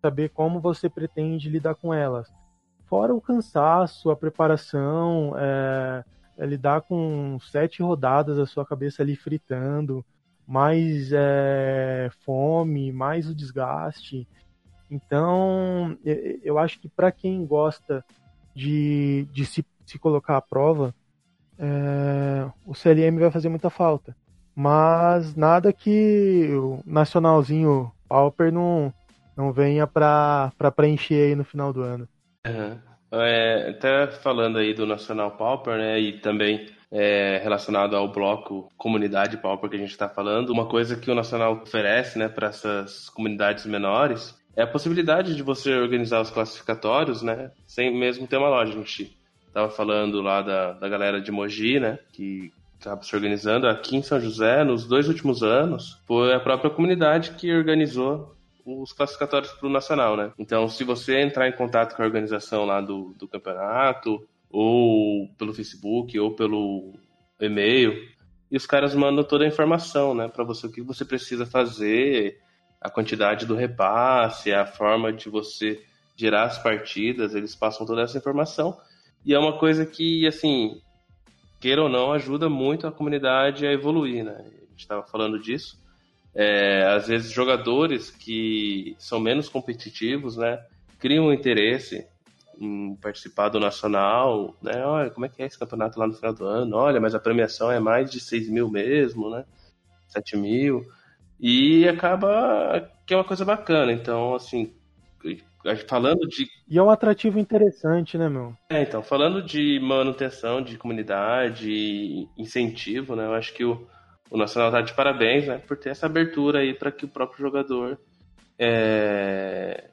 saber como você pretende lidar com elas. Fora o cansaço, a preparação, é, é lidar com sete rodadas a sua cabeça ali fritando, mais é, fome, mais o desgaste. Então, eu acho que para quem gosta de, de se, se colocar à prova, é, o CLM vai fazer muita falta. Mas nada que o nacionalzinho Pauper não, não venha para preencher aí no final do ano. Uhum. É, até falando aí do Nacional Pauper, né, e também é, relacionado ao bloco comunidade Pauper que a gente está falando, uma coisa que o Nacional oferece, né, para essas comunidades menores é a possibilidade de você organizar os classificatórios, né, sem mesmo ter uma loja. A gente estava falando lá da, da galera de Mogi, né, que estava se organizando aqui em São José, nos dois últimos anos, foi a própria comunidade que organizou os classificatórios para o Nacional, né? Então, se você entrar em contato com a organização lá do, do campeonato, ou pelo Facebook, ou pelo e-mail, e os caras mandam toda a informação, né, para você o que você precisa fazer, a quantidade do repasse, a forma de você gerar as partidas, eles passam toda essa informação. E é uma coisa que, assim, queira ou não, ajuda muito a comunidade a evoluir, né? A gente estava falando disso. É, às vezes, jogadores que são menos competitivos, né, criam um interesse em participar do Nacional, né? Olha, como é que é esse campeonato lá no final do ano? Olha, mas a premiação é mais de 6 mil mesmo, né? 7 mil. E acaba que é uma coisa bacana. Então, assim, falando de. E é um atrativo interessante, né, meu? É, então, falando de manutenção de comunidade, incentivo, né? Eu acho que o, o Nacional tá de parabéns, né? Por ter essa abertura aí para que o próprio jogador é,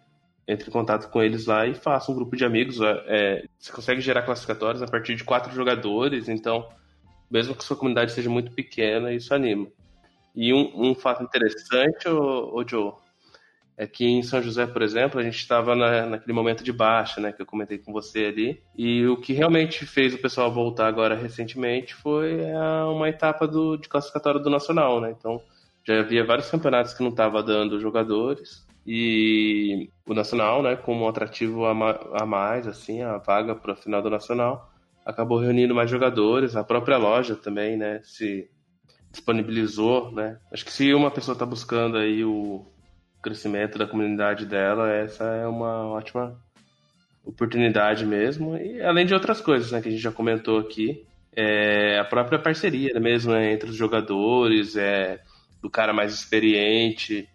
entre em contato com eles lá e faça um grupo de amigos. É, você consegue gerar classificatórios a partir de quatro jogadores, então, mesmo que sua comunidade seja muito pequena, isso anima. E um, um fato interessante, ô, ô Joe, é que em São José, por exemplo, a gente estava na, naquele momento de baixa, né, que eu comentei com você ali, e o que realmente fez o pessoal voltar agora recentemente foi a, uma etapa do, de classificatório do Nacional, né, então já havia vários campeonatos que não estavam dando jogadores, e o Nacional, né, como um atrativo a, a mais, assim, a vaga para o final do Nacional, acabou reunindo mais jogadores, a própria loja também, né, se disponibilizou, né? Acho que se uma pessoa está buscando aí o crescimento da comunidade dela, essa é uma ótima oportunidade mesmo. E além de outras coisas, né, que a gente já comentou aqui, é a própria parceria mesmo né, entre os jogadores, é do cara mais experiente,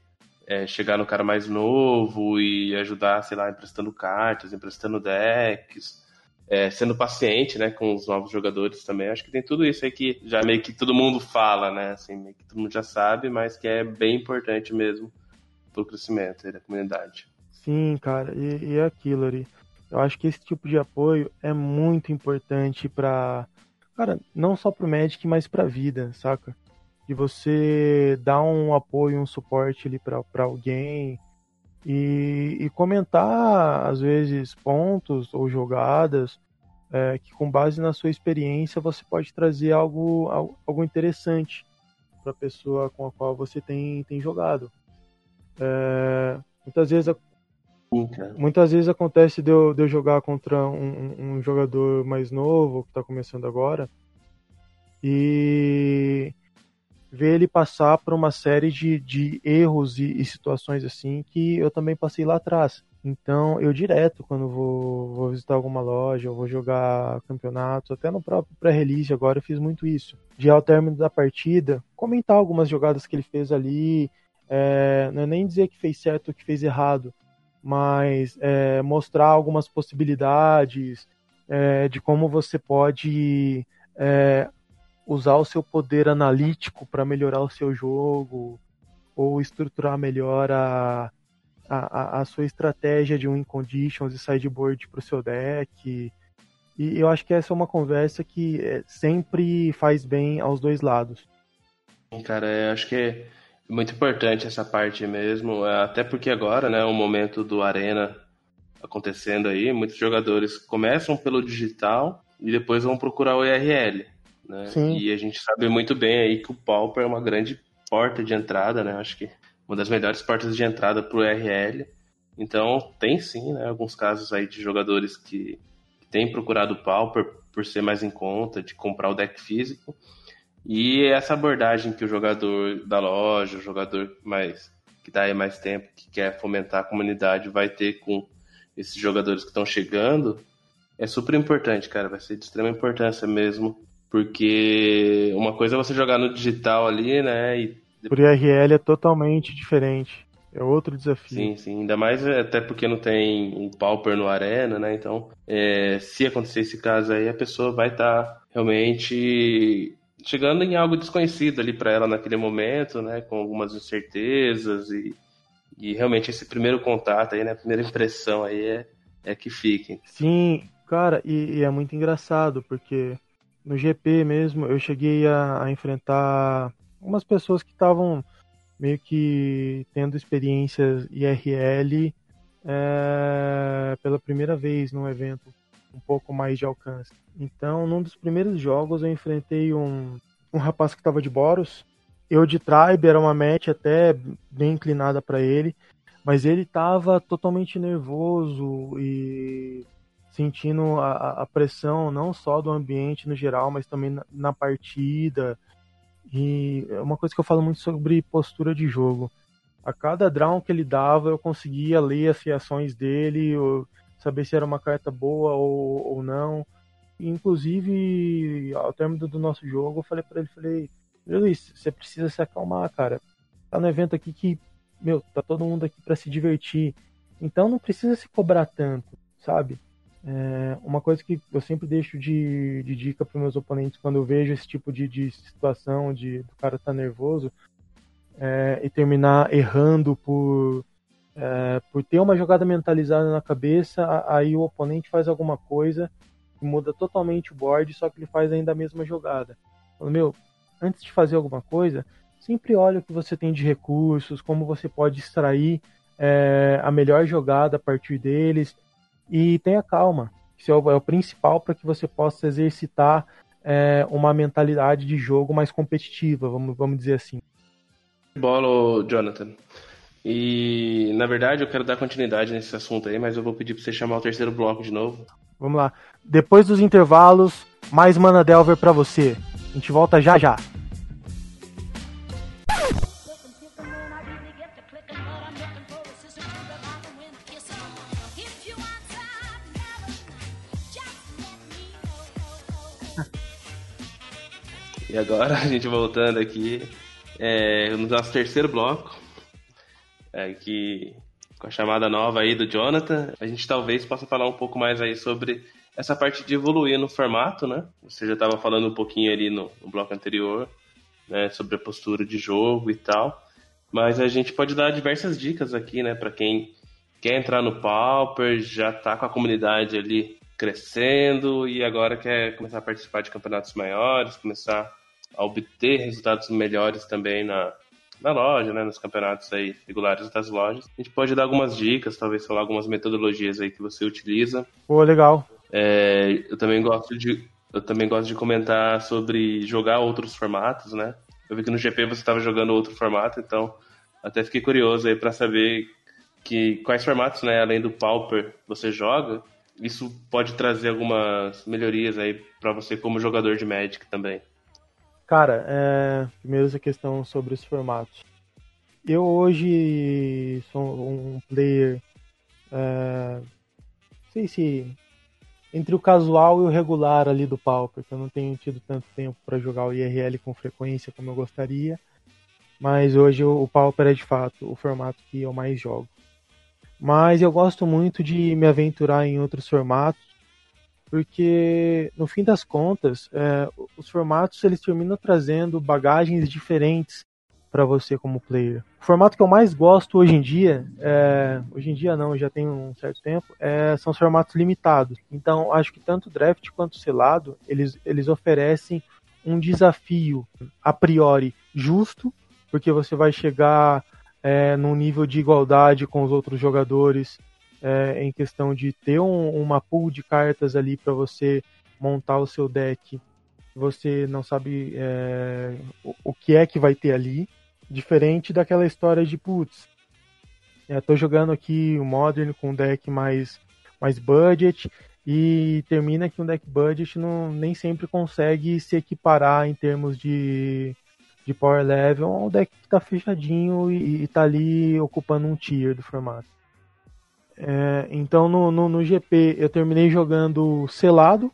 é, chegar no cara mais novo e ajudar, sei lá, emprestando cartas, emprestando decks é, sendo paciente, né, com os novos jogadores também. Acho que tem tudo isso aí que já meio que todo mundo fala, né, assim, meio que todo mundo já sabe, mas que é bem importante mesmo pro crescimento da comunidade. Sim, cara, e, e é aquilo ali. Eu acho que esse tipo de apoio é muito importante para, cara, não só pro Magic, mas pra vida, saca? De você dar um apoio, um suporte ali para alguém, e, e comentar, às vezes, pontos ou jogadas é, que, com base na sua experiência, você pode trazer algo, algo interessante para a pessoa com a qual você tem, tem jogado. É, muitas vezes Muitas vezes acontece de eu, de eu jogar contra um, um, jogador mais novo, que está começando agora, e ver ele passar por uma série de, de erros e, e, situações assim que eu também passei lá atrás. Então, eu direto, quando vou, vou visitar alguma loja, ou vou jogar campeonatos, até no próprio pré-release agora eu fiz muito isso. De ao término da partida, comentar algumas jogadas que ele fez ali, é, não é nem dizer que fez certo ou que fez errado, mas é, mostrar algumas possibilidades é, de como você pode é, usar o seu poder analítico para melhorar o seu jogo ou estruturar melhor a, a, a sua estratégia de win conditions e sideboard para o seu deck. E eu acho que essa é uma conversa que é, sempre faz bem aos dois lados. Cara, eu acho que é muito importante essa parte mesmo, é, até porque agora, né, o momento do Arena acontecendo aí, muitos jogadores começam pelo digital e depois vão procurar o IRL. Né? E a gente sabe muito bem aí que o Pauper é uma grande porta de entrada, né? Acho que uma das melhores portas de entrada para o RL. Então, tem sim, né, alguns casos aí de jogadores que, que têm procurado o Pauper por ser mais em conta, de comprar o deck físico. E essa abordagem que o jogador da loja, o jogador mais que está aí mais tempo, que quer fomentar a comunidade, vai ter com esses jogadores que estão chegando, é super importante, cara. Vai ser de extrema importância mesmo porque uma coisa é você jogar no digital ali, né? E... Por IRL é totalmente diferente. É outro desafio. Sim, sim. Ainda mais é, até porque não tem um pauper no arena, né? Então, é, se acontecer esse caso aí, a pessoa vai estar tá realmente chegando em algo desconhecido ali para ela naquele momento, né? Com algumas incertezas e, e realmente esse primeiro contato aí, né? Primeira impressão aí é, é que fique. Sim, cara, e, e é muito engraçado porque no GP mesmo eu cheguei a, a enfrentar algumas pessoas que estavam meio que tendo experiências IRL é, pela primeira vez num evento um pouco mais de alcance. Então, num dos primeiros jogos, eu enfrentei um, um rapaz que estava de Boros. Eu de Tribe, era uma match até bem inclinada para ele, mas ele estava totalmente nervoso e sentindo a, a, pressão não só do ambiente no geral, mas também na, na partida. E é uma coisa que eu falo muito sobre postura de jogo. A cada draw que ele dava, eu conseguia ler as reações dele, saber se era uma carta boa ou, ou não. Inclusive, ao término do nosso jogo, eu falei para ele, falei, Luiz, você precisa se acalmar, cara. Tá no evento aqui que, meu, tá todo mundo aqui para se divertir. Então não precisa se cobrar tanto, sabe? É, uma coisa que eu sempre deixo de, de dica para meus oponentes quando eu vejo esse tipo de, de situação de do cara tá nervoso é, e terminar errando por é, por ter uma jogada mentalizada na cabeça, aí o oponente faz alguma coisa que muda totalmente o board, só que ele faz ainda a mesma jogada. Meu, antes de fazer alguma coisa, sempre olha o que você tem de recursos, como você pode extrair é, a melhor jogada a partir deles e tenha calma. Isso é o, é o principal para que você possa exercitar é, uma mentalidade de jogo mais competitiva, vamos, vamos dizer assim. Bola, Jonathan. E, na verdade, eu quero dar continuidade nesse assunto aí, mas eu vou pedir para você chamar o terceiro bloco de novo. Vamos lá. Depois dos intervalos, mais Mana Delver para você. A gente volta já já. E agora, a gente voltando aqui, é, no nosso terceiro bloco, é, que com a chamada nova aí do Jonathan, a gente talvez possa falar um pouco mais aí sobre essa parte de evoluir no formato, né? Você já estava falando um pouquinho ali no, no, bloco anterior, né, sobre a postura de jogo e tal, mas a gente pode dar diversas dicas aqui, né, para quem quer entrar no Pauper, já está com a comunidade ali crescendo e agora quer começar a participar de campeonatos maiores, começar a obter resultados melhores também na, na loja, né, nos campeonatos aí regulares das lojas. A gente pode dar algumas dicas, talvez falar algumas metodologias aí que você utiliza. Pô, legal. É, eu também gosto de eu também gosto de comentar sobre jogar outros formatos, né? Eu vi que no GP você estava jogando outro formato, então até fiquei curioso aí para saber que quais formatos, né, além do Pauper, você joga. Isso pode trazer algumas melhorias aí para você como jogador de Magic também. Cara, é, primeiro essa questão sobre os formatos. Eu hoje sou um player. É, não sei se. Entre o casual e o regular ali do pau, porque eu não tenho tido tanto tempo para jogar o IRL com frequência como eu gostaria. Mas hoje o Pauper é de fato o formato que eu mais jogo. Mas eu gosto muito de me aventurar em outros formatos porque no fim das contas é, os formatos eles terminam trazendo bagagens diferentes para você como player. O formato que eu mais gosto hoje em dia, é, hoje em dia não, já tem um certo tempo, é, são os formatos limitados. Então acho que tanto draft quanto selado eles, eles oferecem um desafio a priori justo, porque você vai chegar é, num nível de igualdade com os outros jogadores é, em questão de ter um, uma pool de cartas ali para você montar o seu deck. Você não sabe é, o, o, que é que vai ter ali, diferente daquela história de putz. Estou é, jogando aqui o Modern com um deck mais, mais budget e termina que um deck budget não, nem sempre consegue se equiparar em termos de, de power level ao deck que está fechadinho e, está ali ocupando um tier do formato. É, então no, no, no, GP eu terminei jogando selado,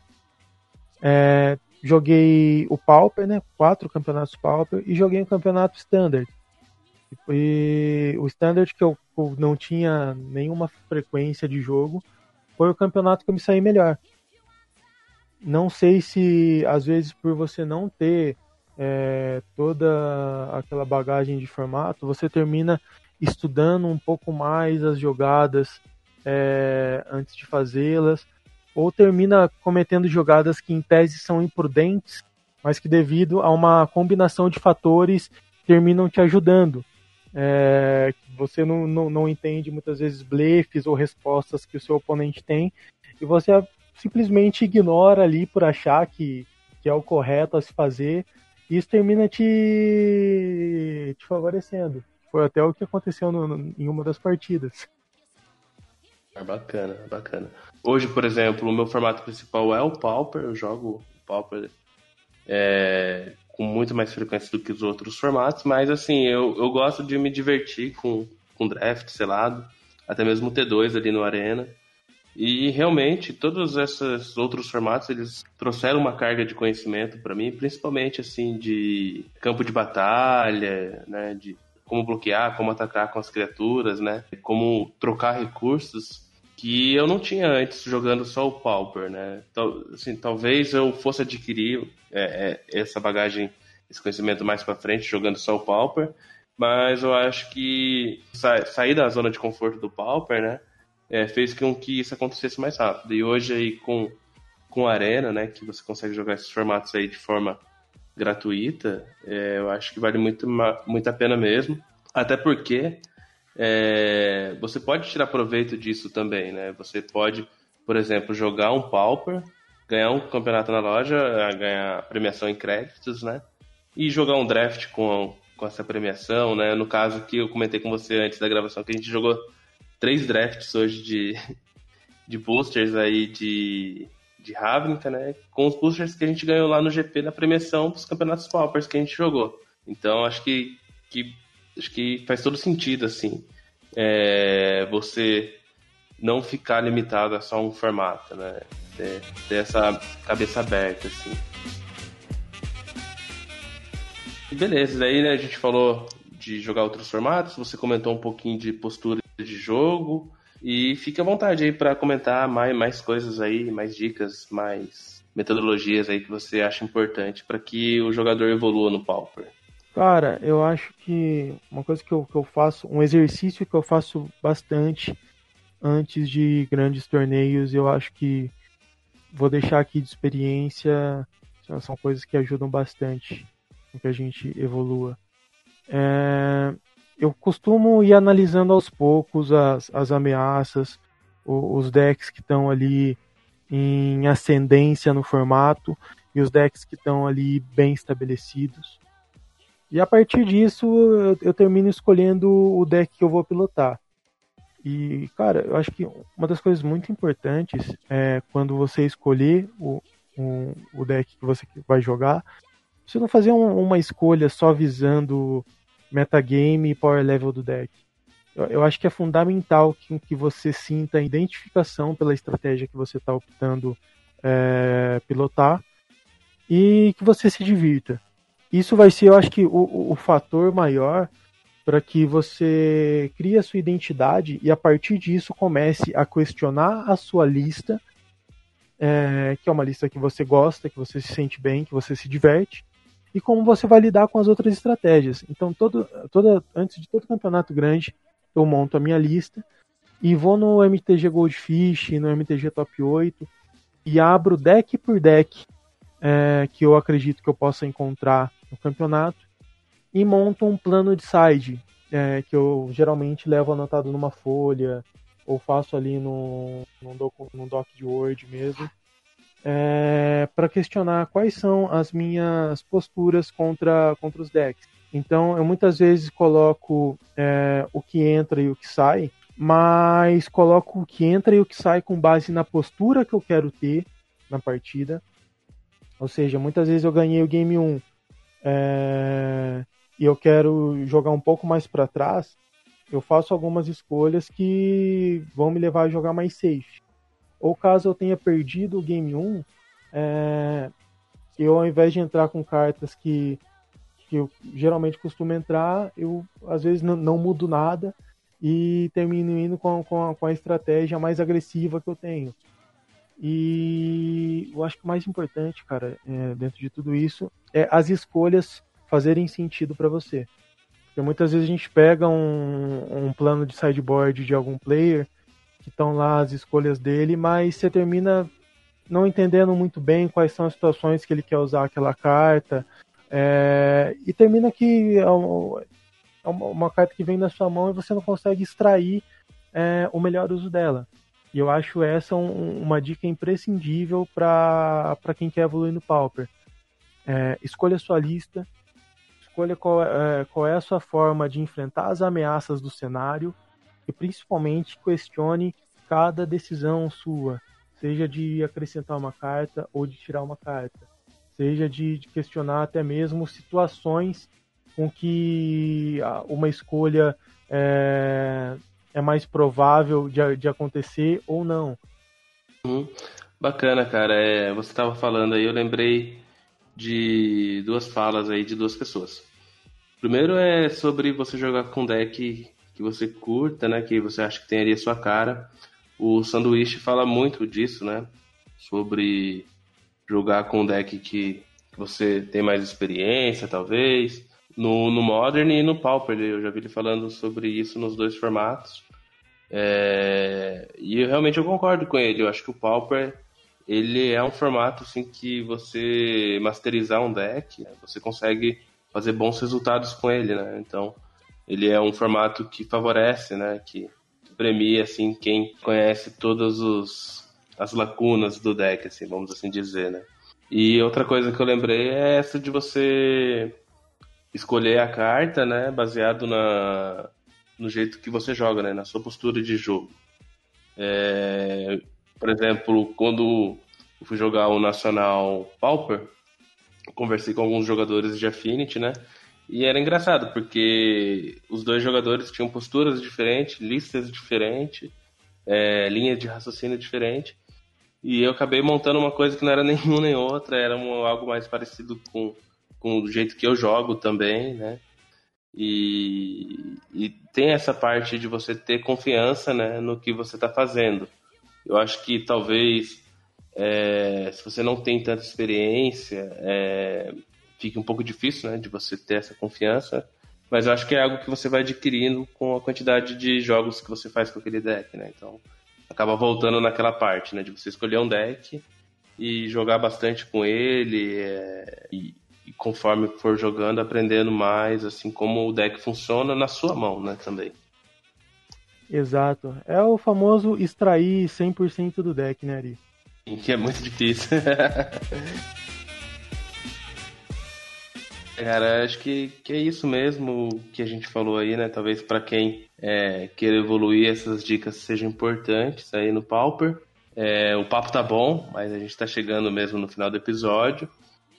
é, joguei o Pauper, né? Quatro campeonatos Pauper e joguei o campeonato Standard. E o Standard, que eu, eu não tinha nenhuma frequência de jogo, foi o campeonato que eu me saí melhor. Não sei se, às vezes, por você não ter é, toda aquela bagagem de formato, você termina estudando um pouco mais as jogadas é, antes de fazê-las, ou termina cometendo jogadas que em tese são imprudentes, mas que devido a uma combinação de fatores terminam te ajudando. É, você não, não, não entende muitas vezes blefes ou respostas que o seu oponente tem, e você simplesmente ignora ali por achar que, que é o correto a se fazer, e isso termina te, te favorecendo. Foi até o que aconteceu no, no, em uma das partidas. É bacana, bacana. Hoje, por exemplo, o meu formato principal é o Pauper, eu jogo o Pauper é, com muito mais frequência do que os outros formatos, mas assim, eu, eu gosto de me divertir com, com draft, selado, até mesmo o T2 ali no Arena. E realmente, todos esses outros formatos, eles trouxeram uma carga de conhecimento para mim, principalmente assim de campo de batalha, né, de como bloquear, como atacar com as criaturas, né, como trocar recursos que eu não tinha antes jogando só o Pauper, né? Então, assim, talvez eu fosse adquirir é, é, essa bagagem, esse conhecimento mais para frente jogando só o Pauper, mas eu acho que sa sair da zona de conforto do Pauper, né? é, fez com que isso acontecesse mais rápido. E hoje aí com, com a Arena, né, que você consegue jogar esses formatos aí de forma gratuita, é, eu acho que vale muito, muito a pena mesmo. Até porque é, você pode tirar proveito disso também, né? Você pode, por exemplo, jogar um Pauper, ganhar um campeonato na loja, ganhar premiação em créditos, né? E jogar um draft com, com essa premiação, né? No caso que eu comentei com você antes da gravação, que a gente jogou três drafts hoje de, de boosters aí de, de Ravnica, né? Com os boosters que a gente ganhou lá no GP na premiação dos campeonatos Paupers que a gente jogou. Então acho que, que acho que faz todo sentido assim é, você não ficar limitado a só um formato, né? Ter, ter essa cabeça aberta assim. E beleza, daí né, a gente falou de jogar outros formatos, você comentou um pouquinho de postura de jogo. E fique à vontade aí para comentar mais, mais coisas aí, mais dicas, mais metodologias aí que você acha importante para que o jogador evolua no Pauper. Cara, eu acho que uma coisa que eu, que eu faço, um exercício que eu faço bastante antes de grandes torneios, eu acho que vou deixar aqui de experiência, são coisas que ajudam bastante para que a gente evolua. É, eu costumo ir analisando aos poucos as, as ameaças, os, os decks que estão ali em ascendência no formato e os decks que estão ali bem estabelecidos. E a partir disso eu, eu, termino escolhendo o deck que eu vou pilotar. E, cara, eu acho que uma das coisas muito importantes é quando você escolher o, o, o deck que você vai jogar, você não fazer um, uma escolha só visando metagame e power level do deck. Eu, eu acho que é fundamental que, que você sinta a identificação pela estratégia que você está optando é, pilotar e que você se divirta. Isso vai ser, eu acho que, o, o fator maior para que você crie a sua identidade e a partir disso comece a questionar a sua lista, é, que é uma lista que você gosta, que você se sente bem, que você se diverte, e como você vai lidar com as outras estratégias. Então, todo, toda, antes de todo campeonato grande, eu monto a minha lista e vou no MTG Goldfish, no MTG Top 8 e abro deck por deck é, que eu acredito que eu possa encontrar no campeonato e monto um plano de side é, que eu geralmente levo anotado numa folha ou faço ali no, no, doc, no doc de Word mesmo é, para questionar quais são as minhas posturas contra, contra os decks. Então, eu muitas vezes coloco é, o que entra e o que sai, mas coloco o que entra e o que sai com base na postura que eu quero ter na partida. Ou seja, muitas vezes eu ganhei o game 1 é, e eu quero jogar um pouco mais para trás, eu faço algumas escolhas que vão me levar a jogar mais safe. Ou caso eu tenha perdido o game 1, é, eu ao invés de entrar com cartas que, que eu geralmente costumo entrar, eu às vezes não, não mudo nada e termino indo com, com, a, com a estratégia mais agressiva que eu tenho. E eu acho que o mais importante, cara, é, dentro de tudo isso, é as escolhas fazerem sentido para você. Porque muitas vezes a gente pega um, um plano de sideboard de algum player, que estão lá as escolhas dele, mas você termina não entendendo muito bem quais são as situações que ele quer usar aquela carta. É, e termina que é uma, é uma, carta que vem na sua mão e você não consegue extrair é, o melhor uso dela. E eu acho essa um, uma dica imprescindível para quem quer evoluir no Pauper. É, escolha sua lista, escolha qual é, qual é a sua forma de enfrentar as ameaças do cenário e principalmente questione cada decisão sua, seja de acrescentar uma carta ou de tirar uma carta, seja de, de questionar até mesmo situações com que uma escolha é, é mais provável de, de acontecer ou não. Uhum. Bacana, cara. É, você estava falando aí, eu lembrei de duas falas aí de duas pessoas. Primeiro é sobre você jogar com deck que você curta, né? Que você acha que tem ali a sua cara. O Sanduíche fala muito disso, né? Sobre jogar com um deck que você tem mais experiência, talvez. No, no Modern e no Pauper, eu já vi ele falando sobre isso nos dois formatos. É, e eu, realmente eu concordo com ele. Eu acho que o Pauper ele é um formato assim que você masterizar um deck, né, você consegue fazer bons resultados com ele, né? Então ele é um formato que favorece, né? Que premia assim quem conhece todas os, as lacunas do deck, assim, vamos assim dizer, né? E outra coisa que eu lembrei é essa de você escolher a carta, né, baseado na, no jeito que você joga, né, na sua postura de jogo. É, por exemplo, quando eu fui jogar o Nacional Pauper, conversei com alguns jogadores de Affinity, né, e era engraçado, porque os dois jogadores tinham posturas diferentes, listas diferentes, é, linhas de raciocínio diferentes. E eu acabei montando uma coisa que não era nenhuma nem outra, era um, algo mais parecido com, com o jeito que eu jogo também, né? E, e tem essa parte de você ter confiança né, no que você está fazendo. Eu acho que talvez, é, se você não tem tanta experiência, é, fique um pouco difícil, né, de você ter essa confiança, mas eu acho que é algo que você vai adquirindo com a quantidade de jogos que você faz com aquele deck, né? Então, acaba voltando naquela parte, né, de você escolher um deck e jogar bastante com ele é, e, conforme for jogando, aprendendo mais, assim, como o deck funciona na sua mão, né, também. Exato. É o famoso extrair 100% do deck, né, Ari? Que é muito difícil. Cara, acho que, que é isso mesmo que a gente falou aí, né? Talvez para quem é, queira evoluir, essas dicas sejam importantes aí no Pauper. É, o papo tá bom, mas a gente tá chegando mesmo no final do episódio.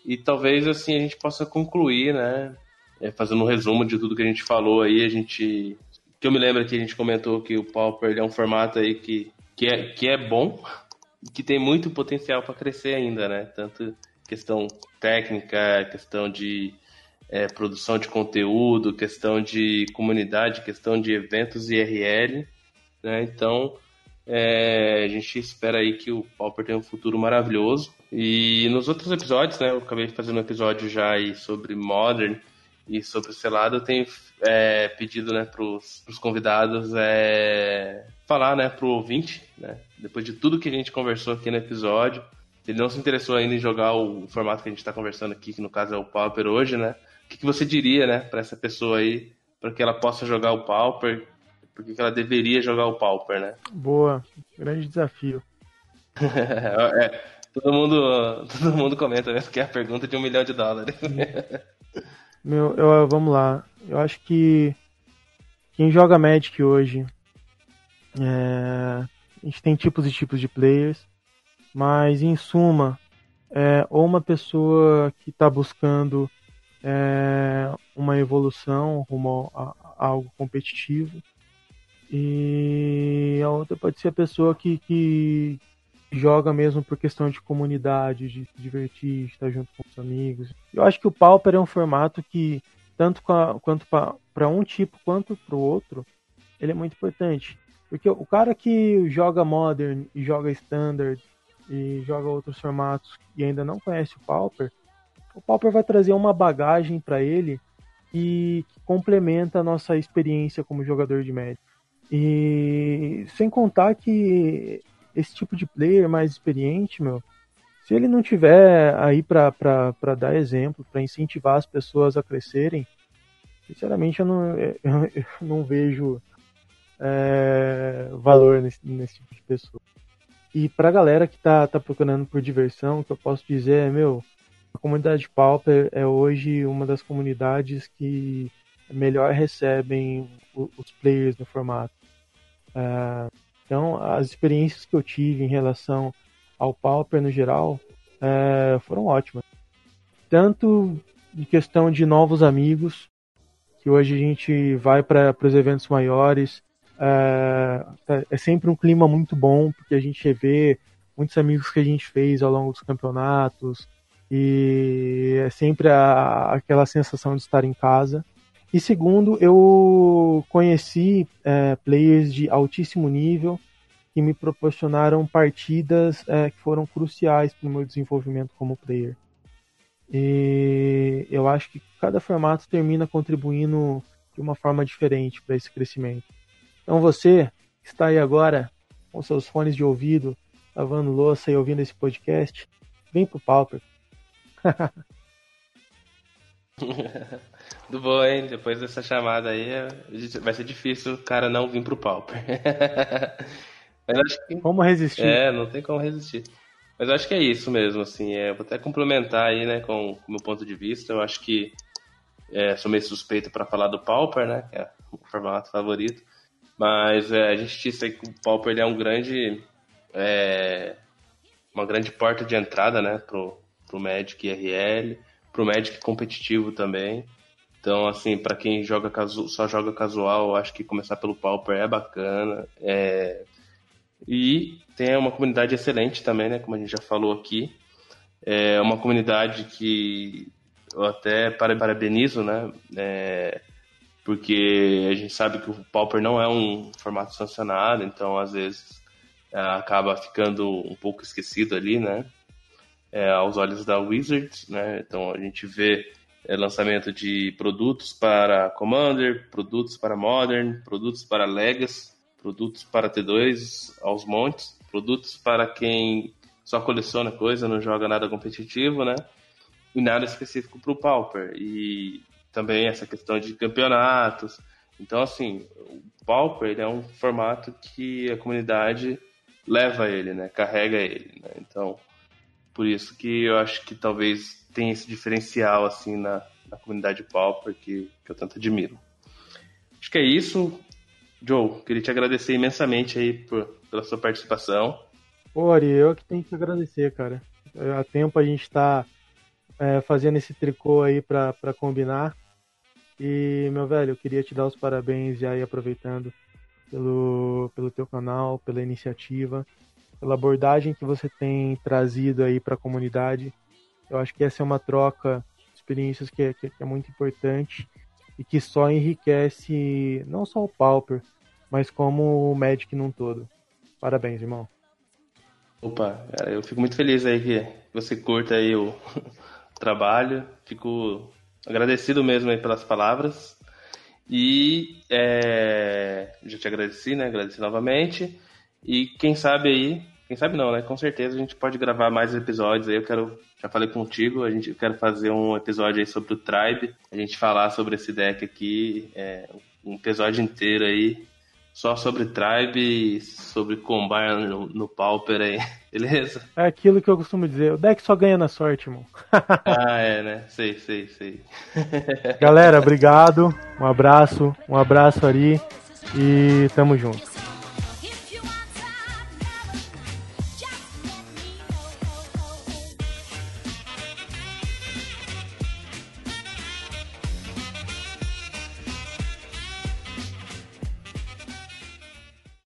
E talvez assim a gente possa concluir, né? É, fazendo um resumo de tudo que a gente falou aí, a gente. Que eu me lembro que a gente comentou que o Pauper é um formato aí que, que, é, que é bom, que tem muito potencial para crescer ainda, né? Tanto questão técnica, questão de é, produção de conteúdo, questão de comunidade, questão de eventos IRL. Né? Então, é, a gente espera aí que o Pauper tenha um futuro maravilhoso. E nos outros episódios, né, eu acabei fazendo um episódio já aí sobre Modern e sobre o selado, eu tenho é, pedido né, para os convidados é, falar né, para o ouvinte, né, depois de tudo que a gente conversou aqui no episódio, se ele não se interessou ainda em jogar o formato que a gente está conversando aqui, que no caso é o Pauper hoje, né, o que, que você diria, né, para essa pessoa aí, para que ela possa jogar o Pauper? Por que, que ela deveria jogar o Pauper, né? Boa, grande desafio. é, todo mundo, todo mundo comenta, né? Que é a pergunta de um milhão de dólares. Meu, eu, vamos lá. Eu acho que quem joga Magic hoje, é, a gente tem tipos e tipos de players, mas em suma, é, ou uma pessoa que está buscando é, uma evolução rumo a, a, algo competitivo. E a outra pode ser a pessoa que, que joga mesmo por questão de comunidade, de se divertir, de estar junto com os amigos. Eu acho que o Pauper é um formato que, tanto quanto para um tipo quanto para o outro, ele é muito importante. Porque o cara que joga Modern e joga Standard e joga outros formatos e ainda não conhece o Pauper, o Pauper vai trazer uma bagagem para ele e que complementa a nossa experiência como jogador de Magic. E sem contar que esse tipo de player mais experiente, meu, se ele não tiver aí para dar exemplo, para incentivar as pessoas a crescerem, sinceramente eu não, eu, eu não vejo é, valor nesse, nesse tipo de pessoa. E pra galera que tá, tá procurando por diversão, o que eu posso dizer é, meu, a comunidade Pauper é hoje uma das comunidades que melhor recebem os players no formato. Uh, então, as experiências que eu tive em relação ao Pauper no geral uh, foram ótimas. Tanto em questão de novos amigos, que hoje a gente vai para os eventos maiores, uh, é sempre um clima muito bom, porque a gente vê muitos amigos que a gente fez ao longo dos campeonatos, e é sempre a, aquela sensação de estar em casa. E segundo, eu conheci é, players de altíssimo nível que me proporcionaram partidas é, que foram cruciais para o meu desenvolvimento como player. E eu acho que cada formato termina contribuindo de uma forma diferente para esse crescimento. Então você que está aí agora com seus fones de ouvido, lavando louça e ouvindo esse podcast, vem pro Pauper. Do bom, hein? Depois dessa chamada aí, vai ser difícil o cara não vir pro Pauper. Mas acho que... Como resistir? É, não tem como resistir. Mas eu acho que é isso mesmo, assim. É, vou até complementar aí, né, com o meu ponto de vista. Eu acho que é, sou meio suspeito para falar do Pauper, né, que é o formato favorito. Mas é, a gente disse que o Pauper ele é um grande. É, uma grande porta de entrada, né, pro, pro Magic RL pro Magic competitivo também. Então, assim, para quem joga casu só joga casual, acho que começar pelo Pauper é bacana. É... E tem uma comunidade excelente também, né? Como a gente já falou aqui. É uma comunidade que eu até parabenizo, né? É... Porque a gente sabe que o Pauper não é um formato sancionado, então às vezes acaba ficando um pouco esquecido ali, né? É, aos olhos da Wizards, né? Então a gente vê é, lançamento de produtos para Commander, produtos para Modern, produtos para Legacy, produtos para T2 aos montes, produtos para quem só coleciona coisa, não joga nada competitivo, né? E nada específico para o Pauper. E também essa questão de campeonatos. Então, assim, o Pauper é um formato que a comunidade leva ele, né? Carrega ele, né? Então, por isso que eu acho que talvez tenha esse diferencial assim na, na comunidade Pauper que, que eu tanto admiro. Acho que é isso. Joe, queria te agradecer imensamente aí por, pela sua participação. Pô, Ari, eu que tenho que agradecer, cara. Há tempo a gente tá é, fazendo esse tricô aí pra combinar. E, meu velho, eu queria te dar os parabéns já aí aproveitando pelo, pelo teu canal, pela iniciativa pela abordagem que você tem trazido aí para a comunidade. Eu acho que essa é uma troca de experiências que é, que é muito importante e que só enriquece não só o Pauper, mas como o Magic num todo. Parabéns, irmão. Opa, eu fico muito feliz aí que você curta aí o trabalho. Fico agradecido mesmo aí pelas palavras. E é, já te agradeci, né? Agradeci novamente. E quem sabe aí, quem sabe não, né? Com certeza a gente pode gravar mais episódios aí. Eu quero, já falei contigo, a gente quero fazer um episódio aí sobre o Tribe, a gente falar sobre esse deck aqui, é, um episódio inteiro aí só sobre Tribe e sobre Combine no, no Pauper aí, beleza? É aquilo que eu costumo dizer, o deck só ganha na sorte, irmão. ah, é, né? Sei, sei, sei. Galera, obrigado, um abraço, um abraço Ari e tamo junto.